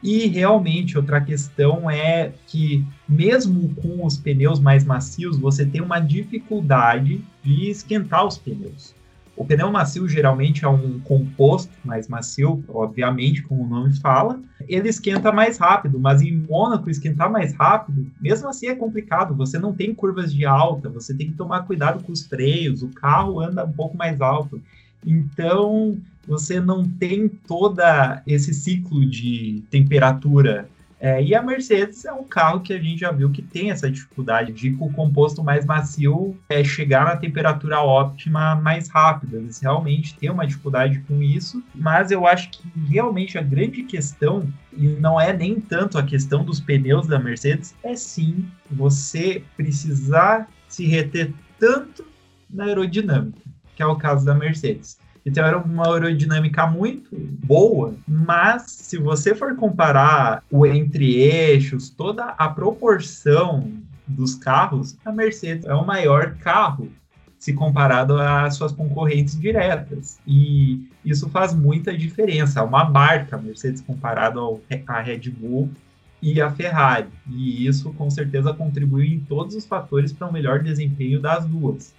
E realmente, outra questão é que, mesmo com os pneus mais macios, você tem uma dificuldade de esquentar os pneus. O pneu macio geralmente é um composto mais macio, obviamente, como o nome fala. Ele esquenta mais rápido, mas em Mônaco esquentar mais rápido, mesmo assim é complicado. Você não tem curvas de alta, você tem que tomar cuidado com os freios, o carro anda um pouco mais alto. Então, você não tem toda esse ciclo de temperatura é, e a Mercedes é um carro que a gente já viu que tem essa dificuldade de com o composto mais macio é, chegar na temperatura óptima mais rápido. Eles realmente têm uma dificuldade com isso, mas eu acho que realmente a grande questão, e não é nem tanto a questão dos pneus da Mercedes, é sim você precisar se reter tanto na aerodinâmica, que é o caso da Mercedes. Então era uma aerodinâmica muito boa, mas se você for comparar o entre-eixos, toda a proporção dos carros, a Mercedes é o maior carro se comparado às suas concorrentes diretas. E isso faz muita diferença. É uma marca a Mercedes comparado à Red Bull e a Ferrari. E isso com certeza contribui em todos os fatores para um melhor desempenho das duas.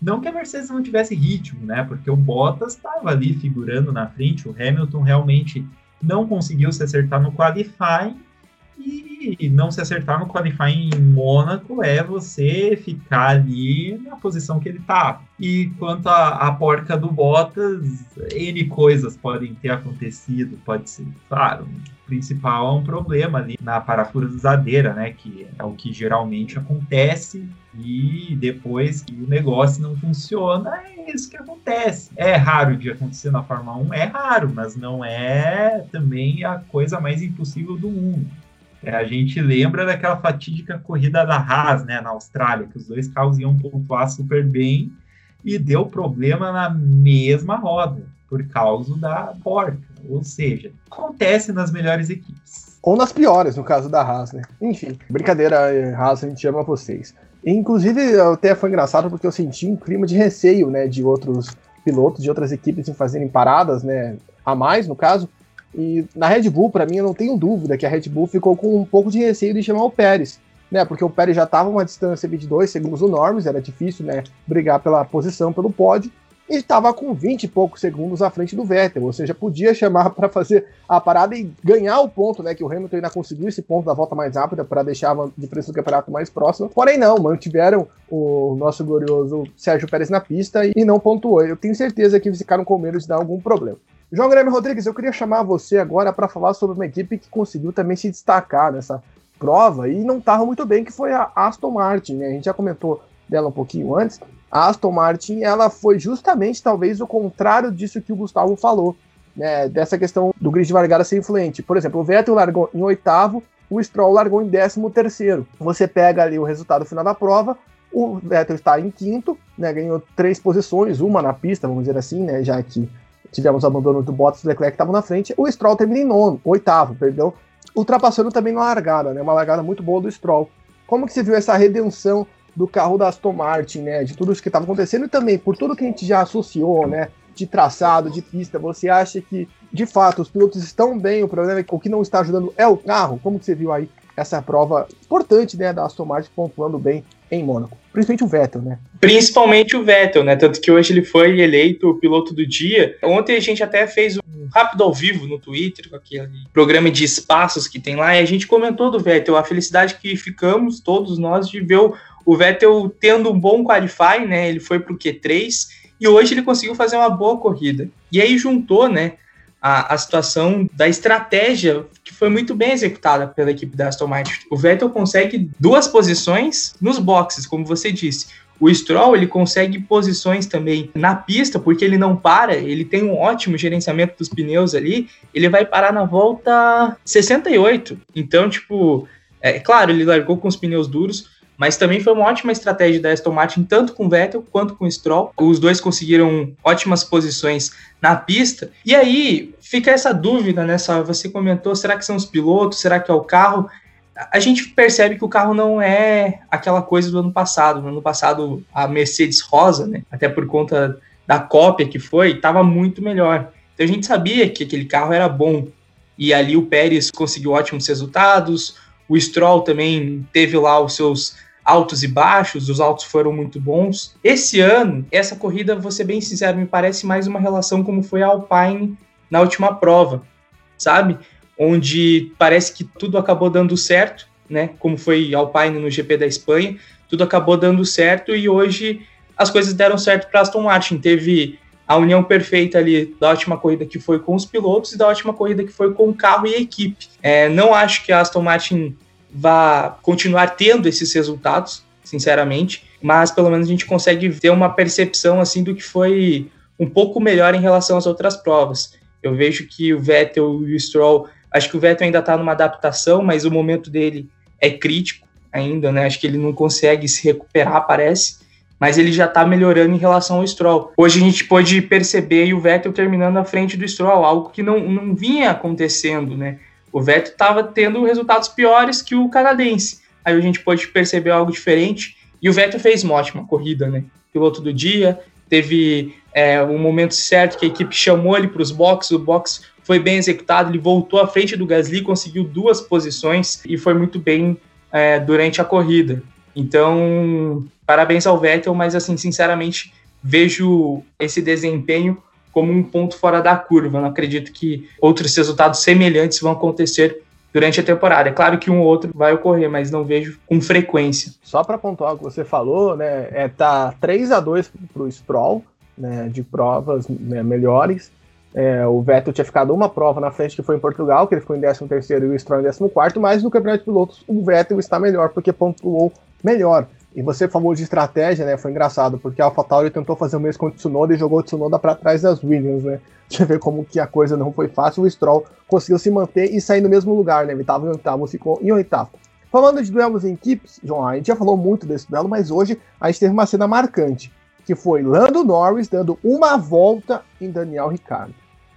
Não que a Mercedes não tivesse ritmo, né? Porque o Bottas estava ali figurando na frente, o Hamilton realmente não conseguiu se acertar no qualifying e não se acertar no qualifying em Mônaco é você ficar ali na posição que ele estava. E quanto à porca do Bottas, N coisas podem ter acontecido, pode ser, claro, o principal é um problema ali na parafusadeira, né, que é o que geralmente acontece e depois que o negócio não funciona, é isso que acontece. É raro de acontecer na Fórmula 1, é raro, mas não é também a coisa mais impossível do mundo. É, a gente lembra daquela fatídica corrida da Haas, né, na Austrália, que os dois carros iam pontuar super bem e deu problema na mesma roda, por causa da porca. Ou seja, acontece nas melhores equipes. Ou nas piores, no caso da Haas, né? Enfim, brincadeira, Haas, a gente ama vocês. Inclusive, até foi engraçado porque eu senti um clima de receio, né, de outros pilotos, de outras equipes em fazerem paradas, né, a mais, no caso. E na Red Bull, para mim, eu não tenho dúvida que a Red Bull ficou com um pouco de receio de chamar o Pérez, né, porque o Pérez já estava uma distância de 2 segundos do era difícil, né, brigar pela posição, pelo pódio, e estava com 20 e poucos segundos à frente do Vettel, ou seja, podia chamar para fazer a parada e ganhar o ponto, né? Que o Hamilton ainda conseguiu esse ponto da volta mais rápida para deixar a diferença do campeonato mais próxima. Porém, não, mantiveram o nosso glorioso Sérgio Pérez na pista e não pontuou. Eu tenho certeza que ficaram com medo de dar algum problema. João Guilherme Rodrigues, eu queria chamar você agora para falar sobre uma equipe que conseguiu também se destacar nessa prova e não estava muito bem, que foi a Aston Martin, né? A gente já comentou dela um pouquinho antes, a Aston Martin ela foi justamente talvez o contrário disso que o Gustavo falou, né, dessa questão do grid de largada ser influente. Por exemplo, o Vettel largou em oitavo, o Stroll largou em décimo terceiro. Você pega ali o resultado final da prova, o Vettel está em quinto, né, ganhou três posições, uma na pista, vamos dizer assim, né, já que tivemos abandono do Bottas e Leclerc que estavam na frente, o Stroll termina em nono, oitavo, perdão, ultrapassando também na largada, né, uma largada muito boa do Stroll. Como que você viu essa redenção do carro da Aston Martin, né? De tudo isso que estava acontecendo e também por tudo que a gente já associou, né? De traçado, de pista, você acha que de fato os pilotos estão bem? O problema é que o que não está ajudando é o carro. Como que você viu aí essa prova importante, né, da Aston Martin pontuando bem em Mônaco? Principalmente o Vettel, né? Principalmente o Vettel, né? Tanto que hoje ele foi eleito o piloto do dia. Ontem a gente até fez um rápido ao vivo no Twitter, com aquele programa de espaços que tem lá, e a gente comentou do Vettel, a felicidade que ficamos, todos nós, de ver o Vettel tendo um bom qualify, né? Ele foi para o Q3 e hoje ele conseguiu fazer uma boa corrida. E aí juntou, né? A, a situação da estratégia que foi muito bem executada pela equipe da Aston Martin. O Vettel consegue duas posições nos boxes, como você disse. O Stroll ele consegue posições também na pista, porque ele não para, ele tem um ótimo gerenciamento dos pneus ali. Ele vai parar na volta 68. Então, tipo, é claro, ele largou com os pneus duros, mas também foi uma ótima estratégia da Aston Martin, tanto com Vettel quanto com Stroll. Os dois conseguiram ótimas posições na pista. E aí fica essa dúvida nessa. Você comentou: será que são os pilotos? Será que é o carro? A gente percebe que o carro não é aquela coisa do ano passado. No ano passado, a Mercedes rosa, né? Até por conta da cópia que foi, estava muito melhor. Então a gente sabia que aquele carro era bom. E ali o Pérez conseguiu ótimos resultados. O Stroll também teve lá os seus altos e baixos, os altos foram muito bons. Esse ano, essa corrida, ser bem sincero, me parece mais uma relação como foi a Alpine na última prova, sabe? Onde parece que tudo acabou dando certo, né? Como foi Alpine no GP da Espanha, tudo acabou dando certo e hoje as coisas deram certo para Aston Martin. Teve a união perfeita ali da ótima corrida que foi com os pilotos e da ótima corrida que foi com o carro e a equipe. É, não acho que a Aston Martin vá continuar tendo esses resultados, sinceramente, mas pelo menos a gente consegue ter uma percepção assim do que foi um pouco melhor em relação às outras provas. Eu vejo que o Vettel e o Stroll, acho que o Vettel ainda está numa adaptação, mas o momento dele é crítico ainda, né? Acho que ele não consegue se recuperar, parece, mas ele já está melhorando em relação ao Stroll. Hoje a gente pode perceber o Vettel terminando à frente do Stroll, algo que não, não vinha acontecendo, né? O Vettel estava tendo resultados piores que o canadense. Aí a gente pode perceber algo diferente. E o Vettel fez uma ótima corrida, né? Piloto do dia, teve é, um momento certo que a equipe chamou ele para os boxes, o box foi bem executado, ele voltou à frente do Gasly, conseguiu duas posições e foi muito bem é, durante a corrida. Então, parabéns ao Vettel, mas assim, sinceramente, vejo esse desempenho como um ponto fora da curva. Não acredito que outros resultados semelhantes vão acontecer durante a temporada. É claro que um ou outro vai ocorrer, mas não vejo com frequência. Só para pontuar o que você falou, né, é tá 3 a 2 para o Stroll, né, de provas né, melhores. É, o Vettel tinha ficado uma prova na frente, que foi em Portugal, que ele ficou em 13º e o Stroll em 14º, mas no Campeonato de Pilotos o Vettel está melhor, porque pontuou melhor. E você falou de estratégia, né? Foi engraçado, porque a AlphaTauri tentou fazer o mesmo com o Tsunoda e jogou o Tsunoda para trás das Williams, né? Você vê como que a coisa não foi fácil. O Stroll conseguiu se manter e sair no mesmo lugar, né? Estava em oitavo, ficou em oitavo. Falando de duelos em equipes, João, a gente já falou muito desse duelo, mas hoje a gente teve uma cena marcante, que foi Lando Norris dando uma volta em Daniel Ricciardo.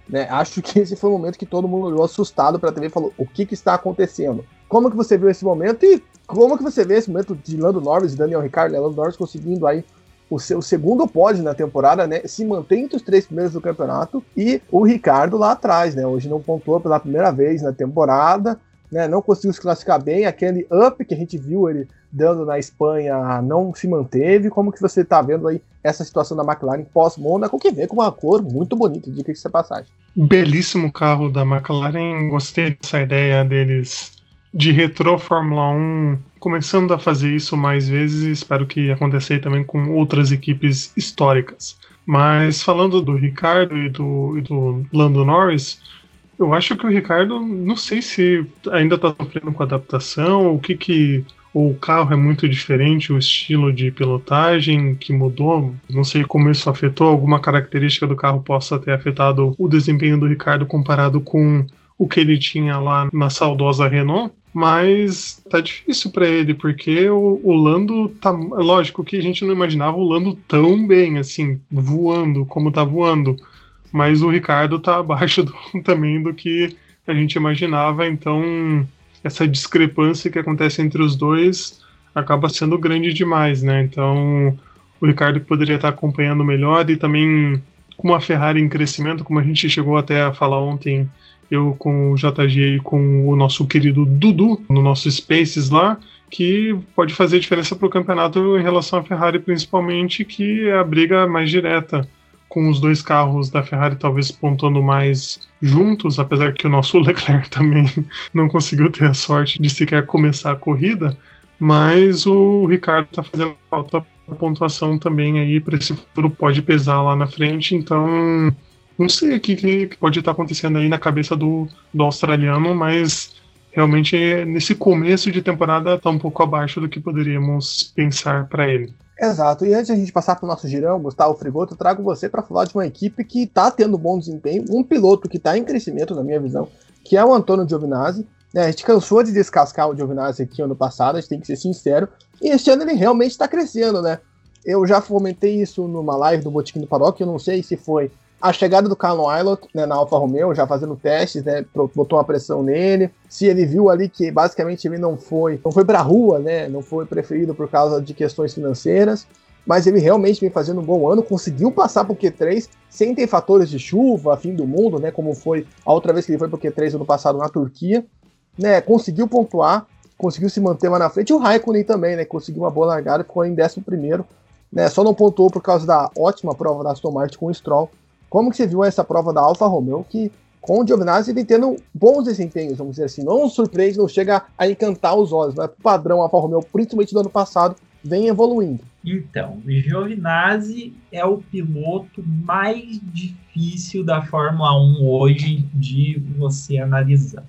Né? Acho que esse foi o momento que todo mundo olhou assustado para a TV e falou: o que, que está acontecendo? Como que você viu esse momento e como que você vê esse momento de Lando Norris e Daniel Ricciardo, né? Lando Norris conseguindo aí o seu segundo pódio na temporada, né? Se mantém entre os três primeiros do campeonato e o Ricardo lá atrás, né? Hoje não pontuou pela primeira vez na temporada, né? Não conseguiu se classificar bem. Aquele up que a gente viu ele dando na Espanha não se manteve. Como que você está vendo aí essa situação da McLaren pós-Mônaco, que vem com uma cor muito bonita, diga que é passagem. Belíssimo carro da McLaren, gostei dessa ideia deles de retro Fórmula 1 começando a fazer isso mais vezes espero que aconteça também com outras equipes históricas. Mas falando do Ricardo e do, e do Lando Norris, eu acho que o Ricardo, não sei se ainda está sofrendo com adaptação, o que que o carro é muito diferente, o estilo de pilotagem que mudou. Não sei como isso afetou, alguma característica do carro possa ter afetado o desempenho do Ricardo comparado com o que ele tinha lá na saudosa Renault mas tá difícil para ele, porque o, o, Lando tá. Lógico que a gente não imaginava o Lando tão bem, assim, voando como tá voando. Mas o Ricardo tá abaixo do, também do que a gente imaginava, então essa discrepância que acontece entre os dois acaba sendo grande demais, né? Então o Ricardo poderia estar acompanhando melhor e também com a Ferrari em crescimento, como a gente chegou até a falar ontem eu com o JG e com o nosso querido Dudu no nosso Spaces lá, que pode fazer diferença para o campeonato em relação à Ferrari, principalmente, que é a briga mais direta com os dois carros da Ferrari talvez pontuando mais juntos, apesar que o nosso Leclerc também não conseguiu ter a sorte de sequer começar a corrida, mas o Ricardo está fazendo falta pontuação também aí para esse futuro pode pesar lá na frente, então não sei o que, que, pode estar acontecendo aí na cabeça do, do australiano, mas realmente nesse começo de temporada está um pouco abaixo do que poderíamos pensar para ele. Exato, e antes de a gente passar para o nosso girão, Gustavo Frigoto, eu trago você para falar de uma equipe que está tendo bom desempenho, um piloto que está em crescimento, na minha visão, que é o Antônio Giovinazzi. É, a gente cansou de descascar o Giovinazzi aqui ano passado, a gente tem que ser sincero, e este ano ele realmente está crescendo, né? Eu já fomentei isso numa live do Botiquim do Paroque, eu não sei se foi a chegada do Carlos Aylot né, na Alfa Romeo, já fazendo testes, né, botou uma pressão nele. Se ele viu ali que basicamente ele não foi, não foi para rua, né, não foi preferido por causa de questões financeiras, mas ele realmente vem fazendo um bom ano, conseguiu passar para o Q3 sem ter fatores de chuva, fim do mundo, né, como foi a outra vez que ele foi para o Q3 ano passado na Turquia, né, conseguiu pontuar, conseguiu se manter lá na frente. O Raikkonen também, né, conseguiu uma boa largada, ficou em 11 primeiro, né, só não pontuou por causa da ótima prova da Aston Martin com o Stroll, como que você viu essa prova da Alfa Romeo que com o Giovinazzi vem tendo bons desempenhos, vamos dizer assim, não surpreende, não chega a encantar os olhos, não é padrão Alfa Romeo, principalmente do ano passado, vem evoluindo. Então, o Giovinazzi é o piloto mais difícil da Fórmula 1 hoje de você analisar.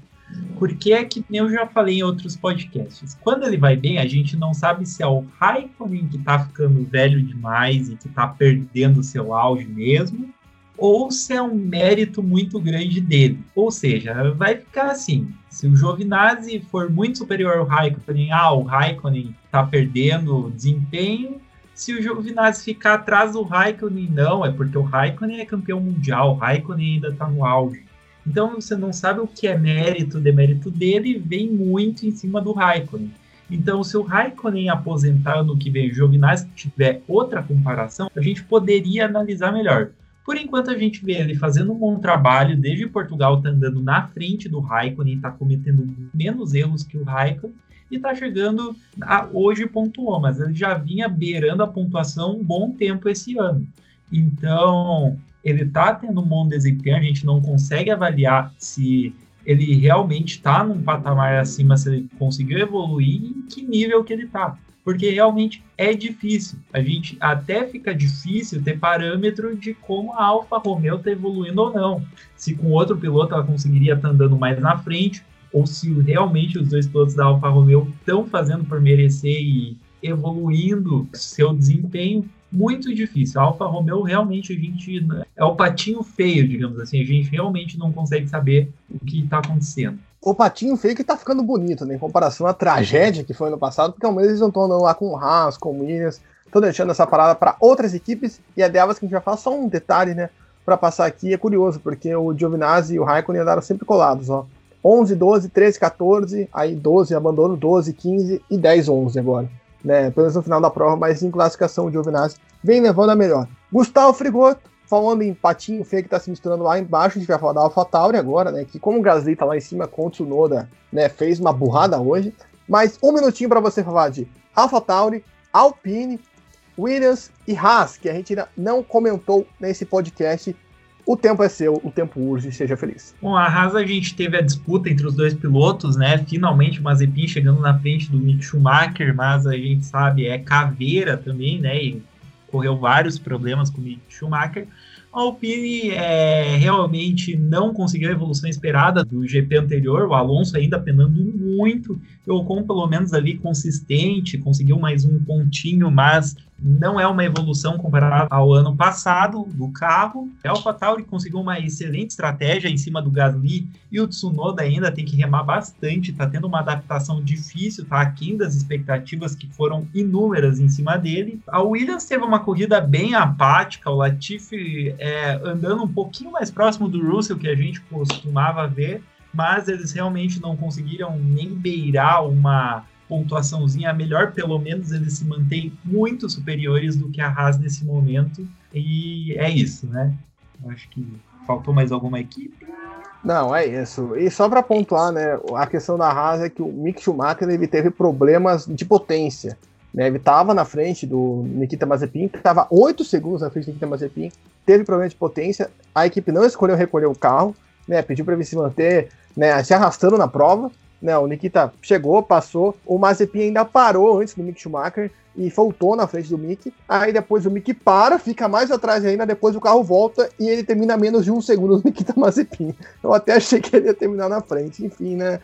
Porque é que eu já falei em outros podcasts. Quando ele vai bem, a gente não sabe se é o Raikkonen que tá ficando velho demais e que tá perdendo seu auge mesmo, ou se é um mérito muito grande dele. Ou seja, vai ficar assim. Se o Giovinazzi for muito superior ao Raikkonen, ah, o Raikkonen tá perdendo desempenho. Se o Giovinazzi ficar atrás do Raikkonen, não, é porque o Raikkonen é campeão mundial, o Raikkonen ainda tá no auge. Então você não sabe o que é mérito, demérito dele, vem muito em cima do Raikkonen. Então, se o Raikkonen aposentar no que vem, o Giovinazzi tiver outra comparação, a gente poderia analisar melhor. Por enquanto, a gente vê ele fazendo um bom trabalho, desde Portugal tá andando na frente do Raikkonen, tá cometendo menos erros que o Raikkonen, e tá chegando a, hoje pontuou, mas ele já vinha beirando a pontuação um bom tempo esse ano. Então, ele está tendo um bom desempenho, a gente não consegue avaliar se ele realmente está num patamar acima, se ele conseguiu evoluir e em que nível que ele está. Porque realmente é difícil. A gente até fica difícil ter parâmetro de como a Alfa Romeo está evoluindo ou não. Se com outro piloto ela conseguiria estar tá andando mais na frente, ou se realmente os dois pilotos da Alfa Romeo estão fazendo por merecer e evoluindo seu desempenho muito difícil. A Alfa Romeo realmente a gente é o patinho feio, digamos assim. A gente realmente não consegue saber o que está acontecendo. O patinho feio que tá ficando bonito, né? Em comparação à tragédia que foi no passado, porque ao menos eles não estão andando lá com o Haas, com o Williams, estão deixando essa parada para outras equipes. E é delas que a gente vai falar só um detalhe, né? Para passar aqui é curioso, porque o Giovinazzi e o Raikkonen andaram sempre colados, ó. 11, 12, 13, 14, aí 12 abandono, 12, 15 e 10, 11 agora né? Pelo menos no final da prova, mas em classificação o Giovinazzi vem levando a melhor. Gustavo Frigoto, falando em patinho feio que tá se misturando lá embaixo, a gente vai falar da AlphaTauri agora, né? Que como o Gasly tá lá em cima com o Tsunoda, né? Fez uma burrada hoje. Mas um minutinho para você falar de AlphaTauri, Alpine, Williams e Haas, que a gente ainda não comentou nesse podcast o tempo é seu, o tempo urge, seja feliz. Bom, a Haas a gente teve a disputa entre os dois pilotos, né? Finalmente o Mazepin chegando na frente do Mick Schumacher, mas a gente sabe é caveira também, né? E correu vários problemas com o Mick Schumacher. A Alpine é, realmente não conseguiu a evolução esperada do GP anterior, o Alonso ainda penando muito, o Ocon pelo menos ali consistente, conseguiu mais um pontinho, mas não é uma evolução comparada ao ano passado do carro. A AlphaTauri conseguiu uma excelente estratégia em cima do Gasly e o Tsunoda ainda tem que remar bastante, está tendo uma adaptação difícil, está aquém das expectativas que foram inúmeras em cima dele. A Williams teve uma corrida bem apática, o Latifi é, andando um pouquinho mais próximo do Russell que a gente costumava ver, mas eles realmente não conseguiram nem beirar uma pontuaçãozinha melhor, pelo menos eles se mantêm muito superiores do que a Haas nesse momento. E é isso, né? Acho que faltou mais alguma equipe. Não, é isso. E só para pontuar, né, a questão da Haas é que o Mick Schumacher ele teve problemas de potência. Né, ele estava na frente do Nikita Mazepin, estava 8 segundos na frente do Nikita Mazepin, teve problema de potência, a equipe não escolheu recolher o carro, né, pediu para ele se manter né, se arrastando na prova, né, o Nikita chegou, passou, o Mazepin ainda parou antes do Mick Schumacher e voltou na frente do Mick. Aí depois o Mick para, fica mais atrás ainda, depois o carro volta e ele termina menos de um segundo do Nikita Mazepin. Eu até achei que ele ia terminar na frente, enfim, né?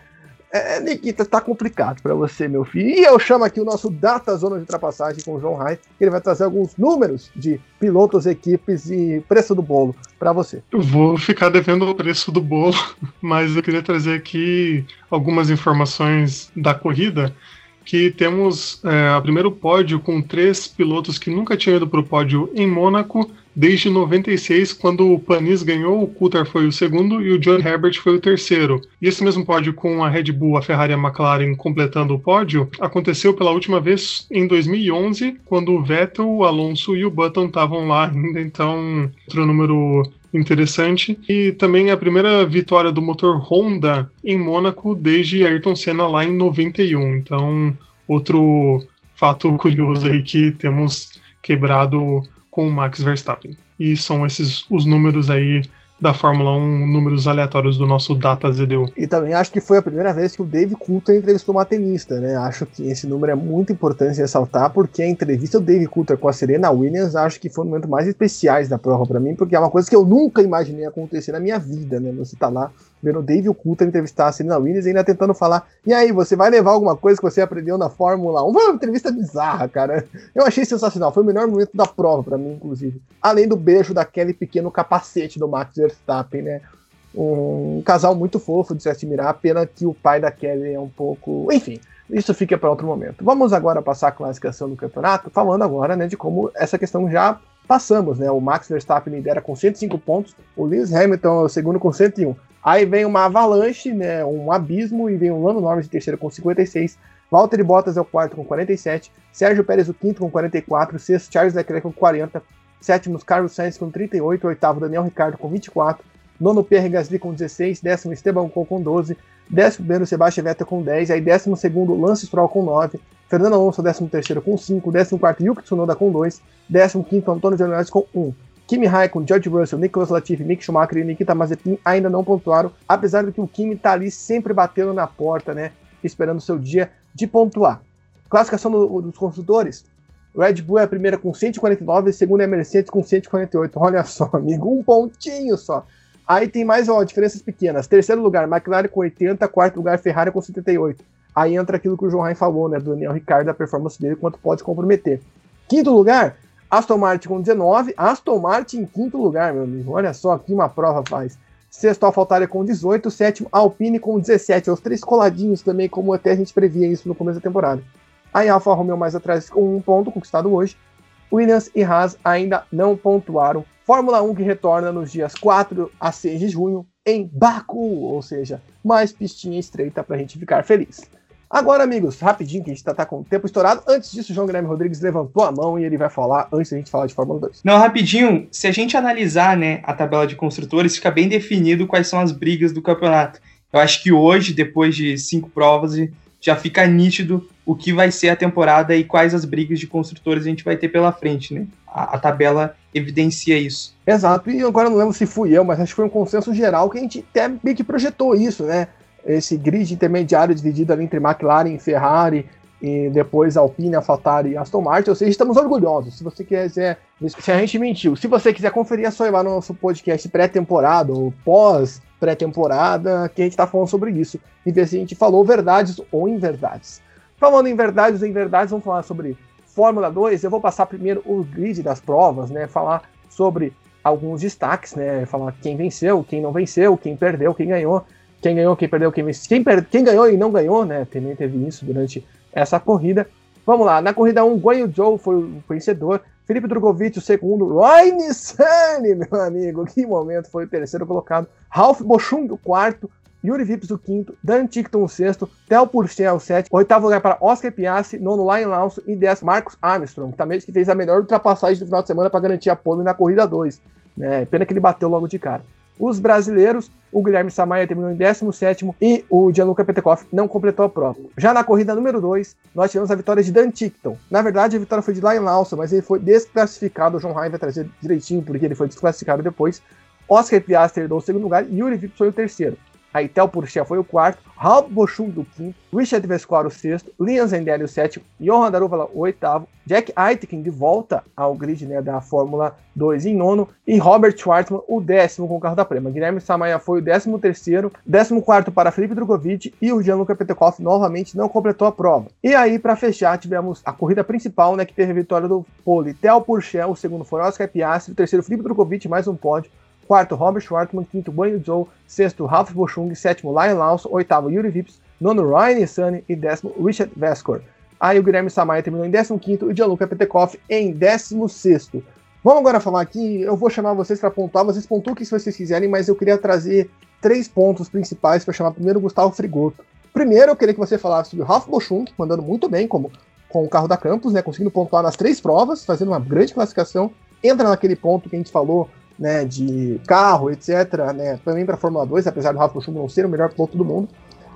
É, é, Nikita, tá complicado para você, meu filho. E eu chamo aqui o nosso Data Zona de Ultrapassagem com o João Rai, que ele vai trazer alguns números de pilotos, equipes e preço do bolo para você. Eu vou ficar devendo o preço do bolo, mas eu queria trazer aqui algumas informações da corrida que temos é, o primeiro pódio com três pilotos que nunca tinham ido para o pódio em Mônaco desde 96, quando o Panis ganhou, o Coulter foi o segundo e o John Herbert foi o terceiro. E esse mesmo pódio com a Red Bull, a Ferrari e a McLaren completando o pódio aconteceu pela última vez em 2011, quando o Vettel, o Alonso e o Button estavam lá ainda, então outro número interessante. E também a primeira vitória do motor Honda em Mônaco desde Ayrton Senna lá em 91. Então, outro fato curioso aí que temos quebrado com o Max Verstappen. E são esses os números aí da Fórmula 1, números aleatórios do nosso Data ZDU. E também acho que foi a primeira vez que o Dave Coulter entrevistou uma tenista, né? Acho que esse número é muito importante ressaltar, porque a entrevista do Dave Coulter com a Serena Williams acho que foi um momento mais especiais da prova para mim, porque é uma coisa que eu nunca imaginei acontecer na minha vida, né? Você tá lá vendo o Dave Coulter entrevistar a Serena Williams e ainda tentando falar, e aí, você vai levar alguma coisa que você aprendeu na Fórmula 1? Foi uma entrevista bizarra, cara. Eu achei sensacional, foi o melhor momento da prova para mim, inclusive. Além do beijo daquele pequeno capacete do Max Verstappen, né? Um casal muito fofo de se admirar, pena que o pai da Kelly é um pouco. Enfim, isso fica para outro momento. Vamos agora passar a classificação do campeonato, falando agora né, de como essa questão já passamos, né? O Max Verstappen lidera com 105 pontos, o Lewis Hamilton é o segundo com 101. Aí vem uma avalanche, né? Um abismo, e vem o Lando Norris em terceiro com 56. Valtteri Bottas é o quarto com 47. Sérgio Pérez o quinto com 44. Sexto, Charles Leclerc com 40. Sétimo, Carlos Sainz com 38. Oitavo, Daniel Ricciardo com 24. Nono, Pierre Gasly com 16. Décimo, Esteban Ocon com 12. Décimo primeiro, Sebastian Vettel com 10. Aí décimo segundo, Lance Stroll com 9. Fernando Alonso, décimo terceiro com 5. Décimo quarto, Yuki Tsunoda com 2. Décimo quinto, Antônio Giovinazzi com 1. Kimi Raikkonen, George Russell, Nicolas Latifi, Mick Schumacher e Nikita Mazepin ainda não pontuaram, apesar de que o Kimi tá ali sempre batendo na porta, né? Esperando o seu dia de pontuar. Classificação do, dos construtores. Red Bull é a primeira com 149, a segunda é a Mercedes com 148. Olha só, amigo, um pontinho só. Aí tem mais ó, diferenças pequenas. Terceiro lugar, McLaren com 80, quarto lugar, Ferrari com 78. Aí entra aquilo que o João Ryan falou, né? Do Daniel Ricciardo, a performance dele, quanto pode comprometer. Quinto lugar, Aston Martin com 19, Aston Martin em quinto lugar, meu amigo. Olha só que uma prova faz. Sexto, AlphaTauri com 18, sétimo, Alpine com 17. Os três coladinhos também, como até a gente previa isso no começo da temporada. Aí Alfa Romeo mais atrás com um ponto conquistado hoje. Williams e Haas ainda não pontuaram. Fórmula 1 que retorna nos dias 4 a 6 de junho em Baku, ou seja, mais pistinha estreita para a gente ficar feliz. Agora, amigos, rapidinho, que a gente tá, tá, com o tempo estourado. Antes disso, o João Guilherme Rodrigues levantou a mão e ele vai falar antes da gente falar de Fórmula 2. Não, rapidinho, se a gente analisar né, a tabela de construtores, fica bem definido quais são as brigas do campeonato. Eu acho que hoje, depois de cinco provas, já fica nítido o que vai ser a temporada e quais as brigas de construtores a gente vai ter pela frente, né? A, a tabela evidencia isso. Exato, e agora não lembro se fui eu, mas acho que foi um consenso geral que a gente até meio que projetou isso, né? Esse grid intermediário dividido ali entre McLaren Ferrari, e depois Alpine, AlphaTauri e Aston Martin, ou seja, estamos orgulhosos. Se você quiser, se a gente mentiu, se você quiser conferir, é só ir lá no nosso podcast pré-temporada ou pós pré-temporada, que a gente está falando sobre isso, e ver se a gente falou verdades ou inverdades. Falando em verdades ou inverdades, vamos falar sobre Fórmula 2. Eu vou passar primeiro o grid das provas, né? Falar sobre alguns destaques, né? Falar quem venceu, quem não venceu, quem perdeu, quem ganhou quem ganhou, quem perdeu, quem venceu. Quem, per... quem ganhou e não ganhou, né? Também teve isso durante essa corrida. Vamos lá, na corrida 1, Guanyu Zhou foi o vencedor. Felipe Drogovic, o segundo. Roy Nissani, meu amigo, que momento, foi o terceiro colocado. Ralph Bochung, o quarto. Yuri Vips, o quinto. Dan Tickton, o sexto. Theo Purcell, o sétimo. Oitavo lugar para Oscar Piastri. Nono, Lion Lawson. E décimo, Marcos Armstrong, também que fez a melhor ultrapassagem do final de semana para garantir a pole na corrida 2. Né? Pena que ele bateu logo de cara. Os brasileiros, o Guilherme Samaia terminou em 17 e o Gianluca Petekoff não completou a prova. Já na corrida número 2, nós tivemos a vitória de Dan Tickton. Na verdade, a vitória foi de Lion Lawson, mas ele foi desclassificado. O João Ryan vai trazer direitinho porque ele foi desclassificado depois. Oscar Piastri herdou o segundo lugar e Yuri Vips foi o terceiro. Aí Tel Purcell foi o quarto, Ralph Bochum do quinto, Richard Vescoar o sexto, Liam Zendelli o sétimo, Johan Daruvala o oitavo, Jack Aitken de volta ao grid né, da Fórmula 2 em nono e Robert Schwartzman o décimo com o carro da Prema. Guilherme Samaia foi o décimo terceiro, décimo quarto para Felipe Drogovic e o Gianluca Petekoff novamente não completou a prova. E aí para fechar tivemos a corrida principal né, que teve a vitória do pole Tel Purcell, o segundo foi Oscar Piastri, o terceiro Felipe Drogovic mais um pódio, quarto Robert Schwartzman, quinto Guanyu Zhou, sexto Ralph Bochung, sétimo Lion Lawson, oitavo Yuri Vips, nono Ryan Nissani e décimo Richard Vescor. Aí o Guilherme Samaia terminou em 15 e o Gianluca Petekoff em 16 Vamos agora falar aqui, eu vou chamar vocês para pontuar, vocês pontuam o que vocês quiserem, mas eu queria trazer três pontos principais para chamar primeiro o Gustavo Frigoto. Primeiro, eu queria que você falasse sobre o Ralph Bochung, mandando muito bem como com o carro da Campus, né, conseguindo pontuar nas três provas, fazendo uma grande classificação. Entra naquele ponto que a gente falou né, de carro, etc., né, também para a Fórmula 2, apesar do Rafa Schumacher não ser o melhor piloto do mundo.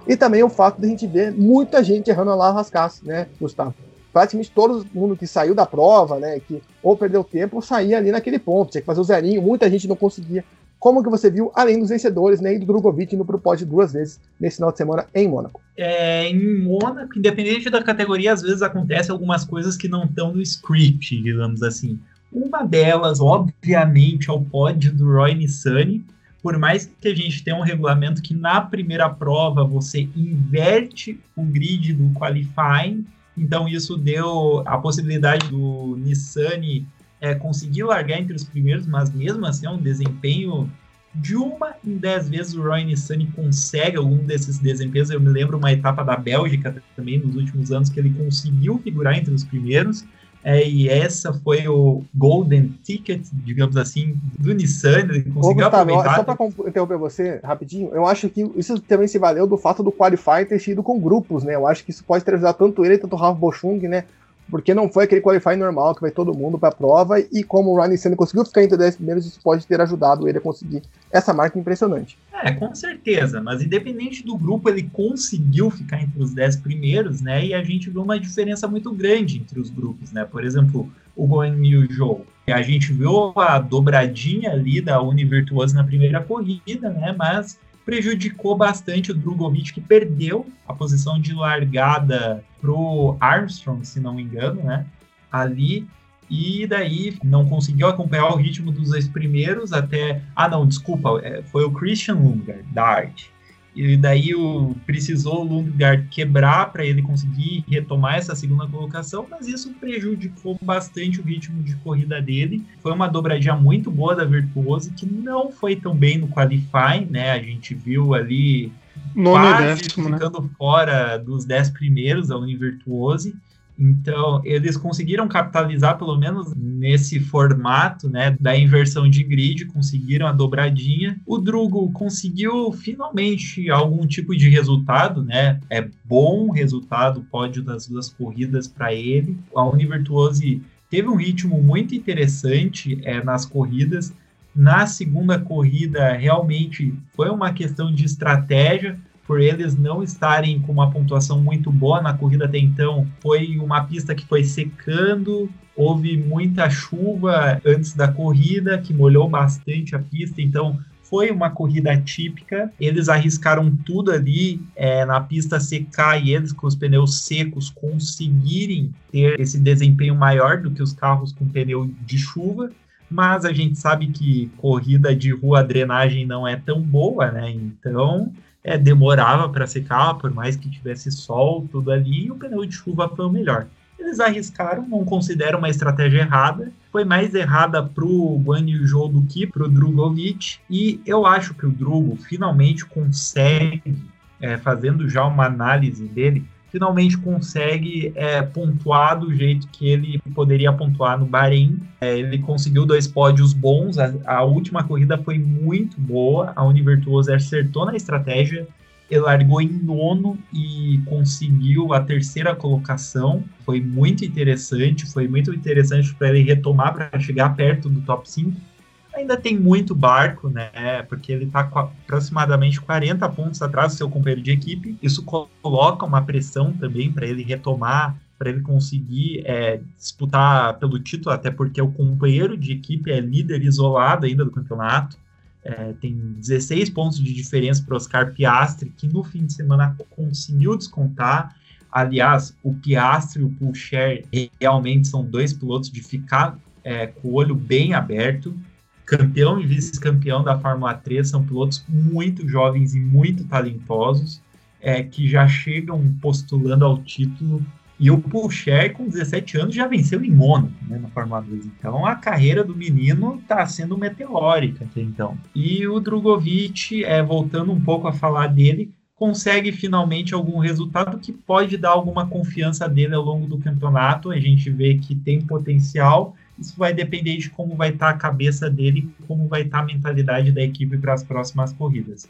E também o fato de a gente ver muita gente errando lá rascasse, né, Gustavo? Praticamente todo mundo que saiu da prova, né, que ou perdeu tempo ou saía ali naquele ponto, tinha que fazer o zerinho, muita gente não conseguia como que você viu, além dos vencedores, né, e do Drogovic indo pro pódio duas vezes nesse final de semana em Mônaco? É, em Mônaco, independente da categoria, às vezes acontecem algumas coisas que não estão no script, digamos assim. Uma delas, obviamente, é o pódio do Roy Nissani, por mais que a gente tenha um regulamento que na primeira prova você inverte o grid do qualifying, então isso deu a possibilidade do Nissani é, conseguir largar entre os primeiros, mas mesmo assim é um desempenho de uma em dez vezes o Roy Nissani consegue algum desses desempenhos. Eu me lembro uma etapa da Bélgica também nos últimos anos que ele conseguiu figurar entre os primeiros. É, e essa foi o golden ticket, digamos assim, do Nissan. Ele conseguiu Ô, Gustavo, aproveitar. Só para interromper você rapidinho, eu acho que isso também se valeu do fato do Qualify ter sido com grupos, né? Eu acho que isso pode ter ajudado tanto ele quanto o Ralf Bochung, né? Porque não foi aquele qualify normal que vai todo mundo para a prova e como o Ryan Senna conseguiu ficar entre 10 primeiros, isso pode ter ajudado ele a conseguir essa marca impressionante. É, com certeza, mas independente do grupo, ele conseguiu ficar entre os 10 primeiros, né? E a gente viu uma diferença muito grande entre os grupos, né? Por exemplo, o Guan Yu Zhou. A gente viu a dobradinha ali da Univirtuoso na primeira corrida, né? Mas prejudicou bastante o Drogovic, que perdeu a posição de largada pro Armstrong, se não me engano, né? Ali. E daí não conseguiu acompanhar o ritmo dos dois primeiros até. Ah, não, desculpa, é, foi o Christian Lundgaard, da Arte. E daí o, precisou o Lundgaard quebrar para ele conseguir retomar essa segunda colocação, mas isso prejudicou bastante o ritmo de corrida dele. Foi uma dobradinha muito boa da Virtuoso, que não foi tão bem no qualifying, né? A gente viu ali quase décimo, né? ficando né? fora dos dez primeiros da Univirtuose. Então, eles conseguiram capitalizar, pelo menos nesse formato, né, da inversão de grid, conseguiram a dobradinha. O Drugo conseguiu finalmente algum tipo de resultado, né? É bom resultado, pódio das duas corridas para ele. A Univirtuose teve um ritmo muito interessante é, nas corridas. Na segunda corrida, realmente foi uma questão de estratégia por eles não estarem com uma pontuação muito boa na corrida até então, foi uma pista que foi secando, houve muita chuva antes da corrida, que molhou bastante a pista, então foi uma corrida típica. Eles arriscaram tudo ali é, na pista secar e eles com os pneus secos conseguirem ter esse desempenho maior do que os carros com pneu de chuva. Mas a gente sabe que corrida de rua a drenagem não é tão boa, né? Então é, demorava para secar, por mais que tivesse sol, tudo ali, e o pneu de chuva foi o melhor. Eles arriscaram, não considero uma estratégia errada. Foi mais errada pro Guan Yu do que pro Drogovic. E eu acho que o Drugo finalmente consegue, é, fazendo já uma análise dele, finalmente consegue é, pontuar do jeito que ele poderia pontuar no Bahrein. É, ele conseguiu dois pódios bons, a, a, última corrida foi muito boa, a Univirtuoso acertou na estratégia, ele largou em nono e conseguiu a terceira colocação. Foi muito interessante, foi muito interessante para ele retomar para chegar perto do top 5 ainda tem muito barco, né? Porque ele está aproximadamente 40 pontos atrás do seu companheiro de equipe. Isso coloca uma pressão também para ele retomar, para ele conseguir é, disputar pelo título, até porque o companheiro de equipe é líder isolado ainda do campeonato. É, tem 16 pontos de diferença para Oscar Piastri, que no fim de semana conseguiu descontar. Aliás, o Piastri e o Pulcher realmente são dois pilotos de ficar é, com o olho bem aberto campeão e vice-campeão da Fórmula 3 são pilotos muito jovens e muito talentosos, é, que já chegam postulando ao título. E o Pulcher, com 17 anos, já venceu em Mônaco, né, na Fórmula 2. Então, a carreira do menino está sendo meteórica até então. E o Drogovic, é, voltando um pouco a falar dele, consegue finalmente algum resultado que pode dar alguma confiança dele ao longo do campeonato. A gente vê que tem potencial isso vai depender de como vai estar tá a cabeça dele, como vai estar tá a mentalidade da equipe para as próximas corridas.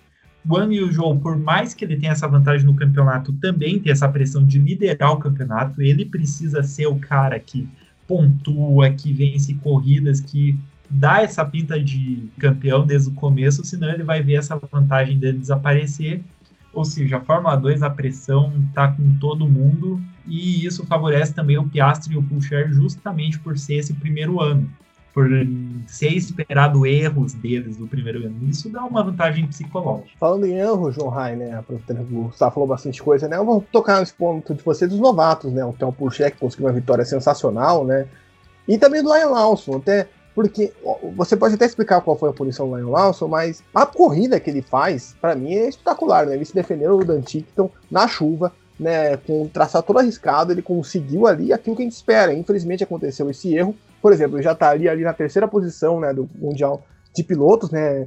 O An Joe, por mais que ele tenha essa vantagem no campeonato, também tem essa pressão de liderar o campeonato. Ele precisa ser o cara que pontua, que vence corridas, que dá essa pinta de campeão desde o começo, senão ele vai ver essa vantagem dele desaparecer. Ou seja, a Fórmula 2, a pressão está com todo mundo e isso favorece também o Piastri e o Pulcher justamente por ser esse primeiro ano. por ser esperado erros deles do primeiro ano. Isso dá uma vantagem psicológica. Falando em erros, João Rai, né? O Gustavo falou bastante coisa, né? Eu vou tocar nesse ponto de você dos novatos, né? O Theo Purcher, que conseguiu uma vitória sensacional, né? E também do Lion Lawson, até porque você pode até explicar qual foi a punição do Lion Lawson, mas a corrida que ele faz, para mim, é espetacular, né? Ele se defendeu do Dan Tickton na chuva, né, com um traçado todo arriscado, ele conseguiu ali aquilo que a gente espera. Infelizmente aconteceu esse erro, por exemplo, já estaria ali na terceira posição né, do Mundial de Pilotos, né?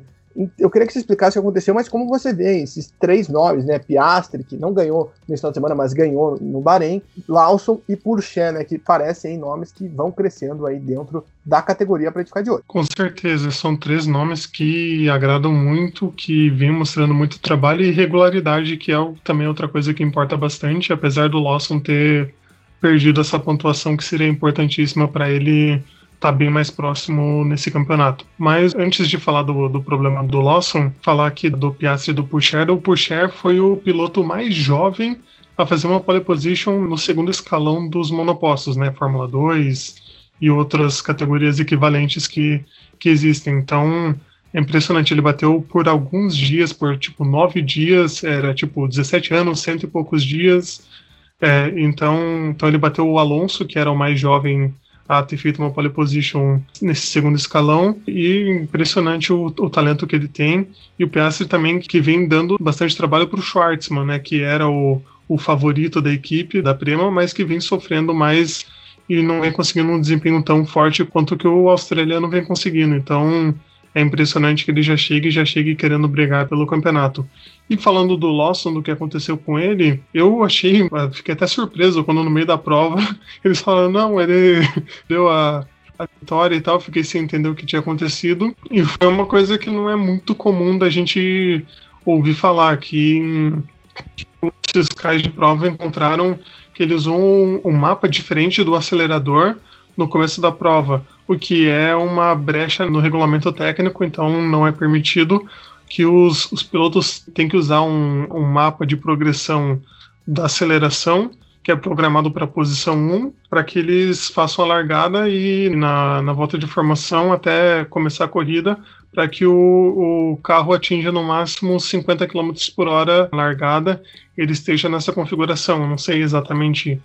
Eu queria que você explicasse o que aconteceu, mas como você vê esses três nomes, né? Piastri, que não ganhou nesse final de semana, mas ganhou no Bahrein, Lawson e Purché, né? Que parecem nomes que vão crescendo aí dentro da categoria para ficar de olho. Com certeza, são três nomes que agradam muito, que vêm mostrando muito trabalho e regularidade, que é também outra coisa que importa bastante, apesar do Lawson ter perdido essa pontuação que seria importantíssima para ele tá bem mais próximo nesse campeonato. Mas antes de falar do, do problema do Lawson, falar aqui do Piastri e do Pusher, o Pusher foi o piloto mais jovem a fazer uma pole position no segundo escalão dos monopostos, né, Fórmula 2 e outras categorias equivalentes que, que existem. Então, é impressionante, ele bateu por alguns dias, por tipo nove dias, era tipo 17 anos, cento e poucos dias, é, então, então ele bateu o Alonso, que era o mais jovem a ter feito uma pole position nesse segundo escalão e impressionante o, o talento que ele tem e o Piastri também que vem dando bastante trabalho para o Schwartzman, né, que era o, o favorito da equipe da Prema, mas que vem sofrendo mais e não vem conseguindo um desempenho tão forte quanto que o australiano vem conseguindo. Então, é impressionante que ele já chegue já chegue querendo brigar pelo campeonato. E falando do Lawson, do que aconteceu com ele, eu achei, ah, fiquei até surpreso quando no meio da prova eles falaram, não, ele deu a, a vitória e tal, fiquei sem entender o que tinha acontecido. E foi uma coisa que não é muito comum da gente ouvir falar, que os fiscais de prova encontraram que ele usou um, um mapa diferente do acelerador no começo da prova o que é uma brecha no regulamento técnico, então não é permitido que os, os pilotos tenham que usar um, um mapa de progressão da aceleração que é programado para a posição 1, para que eles façam a largada e na, na volta de formação até começar a corrida, para que o, o, carro atinja no máximo 50 km por hora largada, ele esteja nessa configuração. Não sei exatamente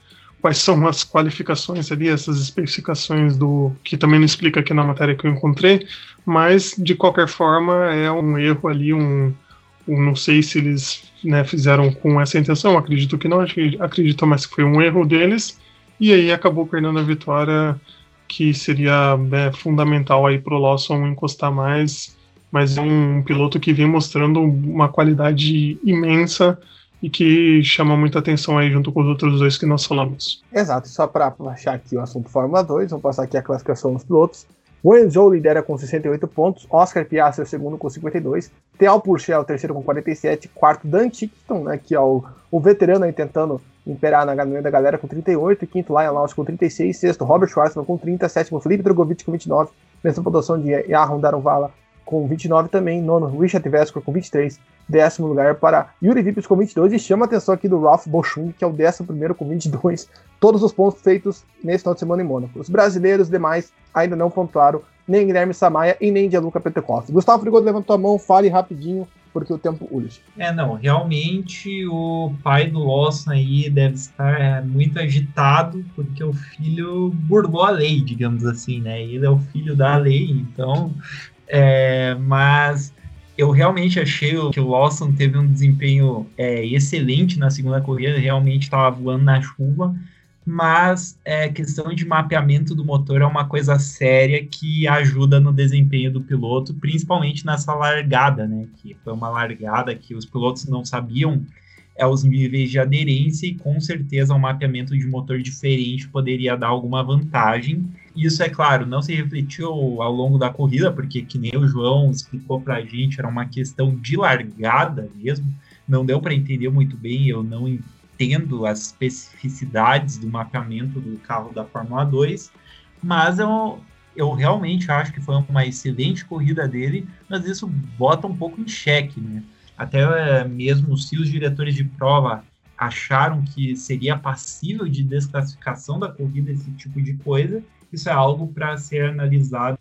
quais são as qualificações ali, essas especificações do que também não explica aqui na matéria que eu encontrei, mas de qualquer forma é um erro ali, um, um não sei se eles né, fizeram com essa intenção, acredito que não, acredito mais que foi um erro deles, e aí acabou perdendo a vitória que seria né, fundamental aí para o Lawson encostar mais, mas é um piloto que vem mostrando uma qualidade imensa e que chama muita atenção aí junto com os outros dois que nós falamos. Exato, só para achar aqui o assunto Fórmula 2, vamos passar aqui a classificação dos pilotos. William Zhou lidera com 68 pontos, Oscar Piastri é o segundo com 52, Theo Pourchaire é o terceiro com 47, quarto Dan Tickton, né, que é o, o veterano aí tentando imperar na meio da galera com 38, quinto Lion Lawson com 36, sexto Robert Schwarzman com 30, sétimo Felipe Drogovic com 29, mesma pontuação de Yaron Daronvala com 29 também, nono Richard Vesco com 23, décimo lugar para Yuri Vips com 22 e chama a atenção aqui do Ralph Bochung, que é o décimo primeiro com 22, todos os pontos feitos nesse final de semana em Mônaco. Os brasileiros demais ainda não pontuaram, nem Guilherme Samaia e nem Gianluca Petekoff. Gustavo Frigoto levantou a mão, fale rapidinho, porque o tempo urge. É, não, realmente o pai do Lawson aí deve estar é, muito agitado, porque o filho burlou a lei, digamos assim, né? Ele é o filho da lei, então é, mas eu realmente achei que o Lawson teve um desempenho é, excelente na segunda corrida, realmente estava voando na chuva, mas é, questão de mapeamento do motor é uma coisa séria que ajuda no desempenho do piloto, principalmente nessa largada, né? Que foi uma largada que os pilotos não sabiam é, os níveis de aderência e com certeza um mapeamento de motor diferente poderia dar alguma vantagem. Isso, é claro, não se refletiu ao longo da corrida, porque, que nem o João explicou para a gente, era uma questão de largada mesmo. Não deu para entender muito bem, eu não entendo as especificidades do mapeamento do carro da Fórmula 2, mas eu, eu realmente acho que foi uma excelente corrida dele, mas isso bota um pouco em xeque, né? Até é, mesmo se os diretores de prova acharam que seria passível de desclassificação da corrida esse tipo de coisa, isso é algo para ser analisado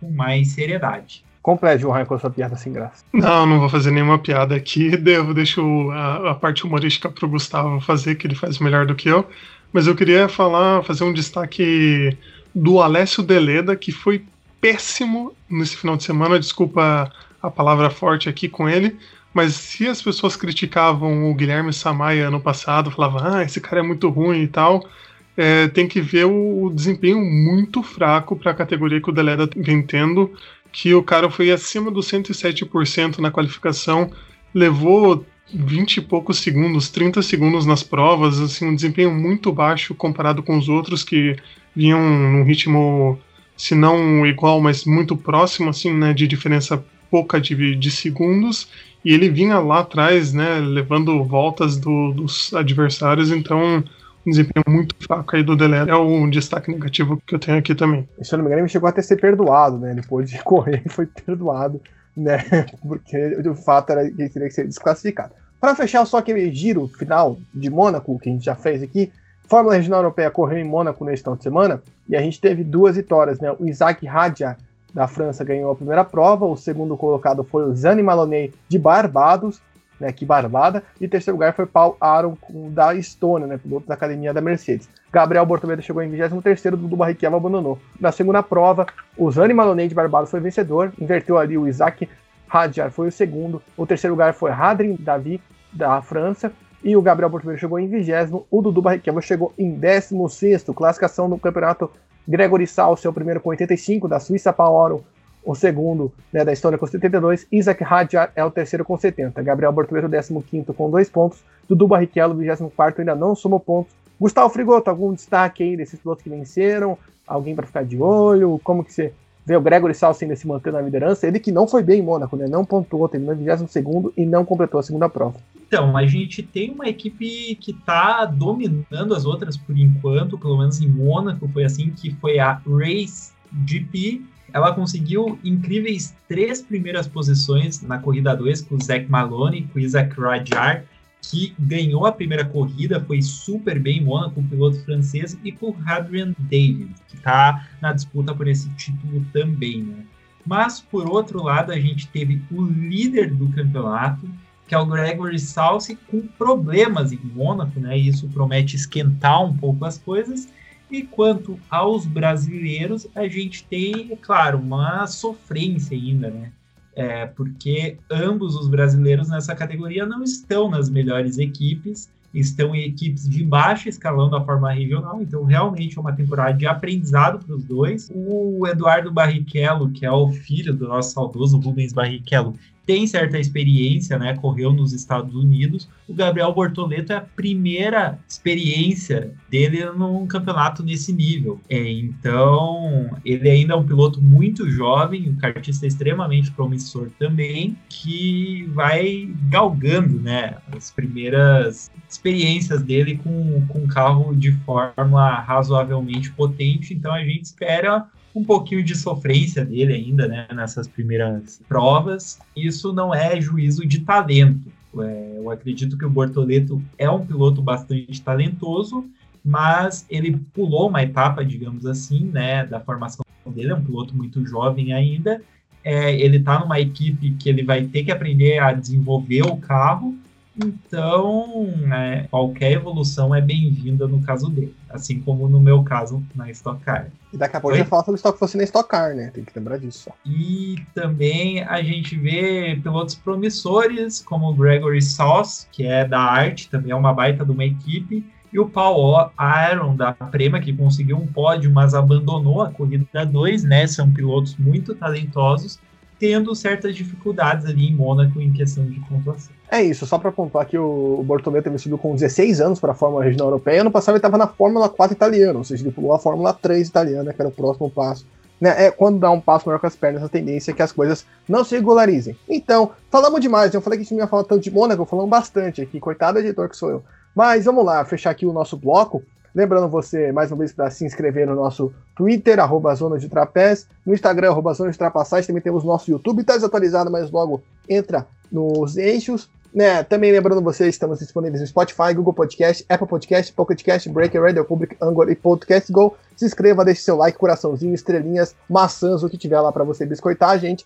com mais seriedade. Complete, Johan, com a sua piada sem graça. Não, não vou fazer nenhuma piada aqui. Devo deixo a, a parte humorística pro Gustavo fazer, que ele faz melhor do que eu. Mas eu queria falar, fazer um destaque do Alessio Deleda, que foi péssimo nesse final de semana. Desculpa a palavra forte aqui com ele. Mas se as pessoas criticavam o Guilherme Samaia ano passado, falavam, ah, esse cara é muito ruim e tal, é, tem que ver o, o desempenho muito fraco para a categoria que o Deleda vem tendo que o cara foi acima dos 107% na qualificação, levou 20 e poucos segundos, 30 segundos nas provas, assim, um desempenho muito baixo comparado com os outros que vinham num ritmo, se não igual, mas muito próximo, assim, né, de diferença pouca de, de segundos, e ele vinha lá atrás, né, levando voltas do, dos adversários, então um desempenho muito fraco aí do Delé. É um destaque negativo que eu tenho aqui também. Se eu não me engano, ele chegou até a ser perdoado, né? Depois de correr, e foi perdoado, né? Porque o fato era que ele teria que ser desclassificado. Para fechar só aquele giro final de Mônaco que a gente já fez aqui, Fórmula Regional Europeia correu em Mônaco neste final de semana e a gente teve duas vitórias, né? O Isaac Radia da França ganhou a primeira prova, o segundo colocado foi o Zani Maloney de Barbados né, que barbada. E terceiro lugar foi Paul Aron da Estônia, né, piloto da academia da Mercedes. Gabriel Bortoledo chegou em 23º, Dudu Barrichello abandonou. Na segunda prova, o Zani de Barbados foi vencedor, inverteu ali o Isaac Hadjar foi o segundo, o terceiro lugar foi Hadrin Davi da França, e o Gabriel Bortoledo chegou em 20 o Dudu Barrichello chegou em 16º, classificação do campeonato Gregory Salso é o primeiro com 85, da Suíça Paul Aron o segundo né, da história com 72, Isaac Hadjar é o terceiro com 70, Gabriel Bortoleto 15 com 2 pontos, Dudu Barrichello 24 ainda não somou pontos. Gustavo Frigoto, algum destaque aí desses pilotos que venceram? Alguém para ficar de olho? Como que você vê o Gregory Salsa ainda se mantendo na liderança? Ele que não foi bem em Mônaco, né? Não pontuou, terminou em 22 e não completou a segunda prova. Então, a gente tem uma equipe que está dominando as outras por enquanto, pelo menos em Mônaco foi assim, que foi a Race GP, ela conseguiu incríveis três primeiras posições na corrida 2 com o Zach Maloney, com o Isaac Radjar, que ganhou a primeira corrida, foi super bem em Mônaco, o piloto francês, e com o Adrian David, que está na disputa por esse título também, né? Mas, por outro lado, a gente teve o líder do campeonato, que é o Gregory Salsi, com problemas em Mônaco, né? E isso promete esquentar um pouco as coisas. E quanto aos brasileiros, a gente tem, é claro, uma sofrência ainda, né? É, porque ambos os brasileiros nessa categoria não estão nas melhores equipes, estão em equipes de baixo escalão da forma regional, então realmente é uma temporada de aprendizado para os dois. O Eduardo Barrichello, que é o filho do nosso saudoso Rubens Barrichello, tem certa experiência, né? Correu nos Estados Unidos. O Gabriel Bortoleto é a primeira experiência dele num campeonato nesse nível. É, então, ele ainda é um piloto muito jovem, um kartista extremamente promissor também, que vai galgando, né? As primeiras experiências dele com, com um carro de forma razoavelmente potente. Então, a gente espera um pouquinho de sofrência dele ainda, né, nessas primeiras provas. Isso não é juízo de talento. É, eu acredito que o Bortoleto é um piloto bastante talentoso, mas ele pulou uma etapa, digamos assim, né, da formação dele. É um piloto muito jovem ainda. É, ele está numa equipe que ele vai ter que aprender a desenvolver o carro então, né, qualquer evolução é bem-vinda no caso dele, assim como no meu caso na Stock Car. E daqui a pouco a gente fala sobre Stock fosse na Stock Car, né? Tem que lembrar disso. E também a gente vê pilotos promissores, como o Gregory Sauce, que é da arte, também é uma baita de uma equipe, e o Paul Aaron da Prema, que conseguiu um pódio, mas abandonou a corrida 2, né? São pilotos muito talentosos tendo certas dificuldades ali em Mônaco em questão de pontuação. É isso, só para pontuar que o Bortomeu teve subido com 16 anos para a Fórmula Regional Europeia. Ano passado ele estava na Fórmula 4 italiana, ou seja, ele pulou a Fórmula 3 italiana, que era o próximo passo. Né? É quando dá um passo maior com as pernas, a tendência é que as coisas não se regularizem. Então, falamos demais. Eu falei que a gente não ia falar tanto de Mônaco, falamos bastante aqui. Coitado editor que sou eu. Mas vamos lá, fechar aqui o nosso bloco. Lembrando você, mais uma vez, para se inscrever no nosso Twitter, arroba Zona de Trapézio, no Instagram, arroba Zona de Trapassagem, também temos nosso YouTube, está desatualizado, mas logo entra nos eixos. né, também lembrando vocês, estamos disponíveis no Spotify, Google Podcast, Apple Podcast, Pocket Cast, Breaker, Radio Public, Anchor e Podcast Go. Se inscreva, deixe seu like, coraçãozinho, estrelinhas, maçãs, o que tiver lá para você biscoitar a gente.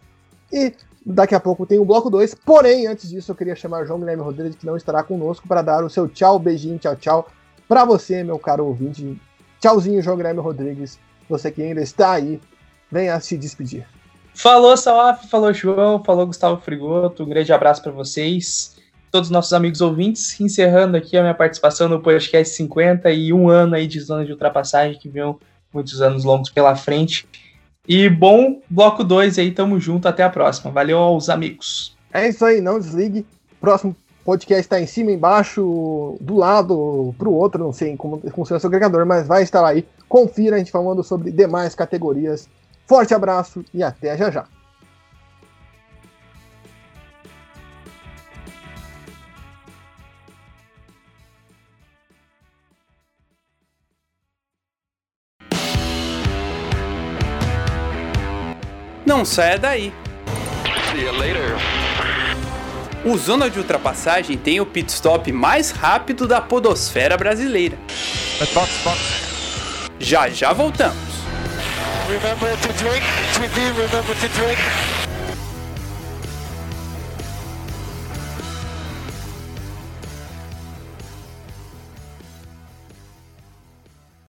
E daqui a pouco tem o bloco 2. Porém, antes disso, eu queria chamar João Guilherme Rodrigues, que não estará conosco, para dar o seu tchau, beijinho, tchau, tchau, para você, meu caro ouvinte. Tchauzinho, João Guilherme Rodrigues. Você que ainda está aí, venha se despedir. Falou, Salaf, falou, João, falou, Gustavo Frigoto. Um grande abraço para vocês, todos os nossos amigos ouvintes. Encerrando aqui a minha participação no podcast 50 e um ano aí de zona de ultrapassagem, que vem muitos anos longos pela frente. E bom bloco 2 aí, tamo junto, até a próxima. Valeu aos amigos. É isso aí, não desligue. Próximo podcast está em cima, embaixo, do lado, pro outro, não sei como funciona seu agregador, mas vai estar aí. Confira a gente falando sobre demais categorias. Forte abraço e até já já. Não saia daí. See you later. O Zona de Ultrapassagem tem o pit stop mais rápido da podosfera brasileira. Já já voltamos. Remember to drink, to be, remember to drink.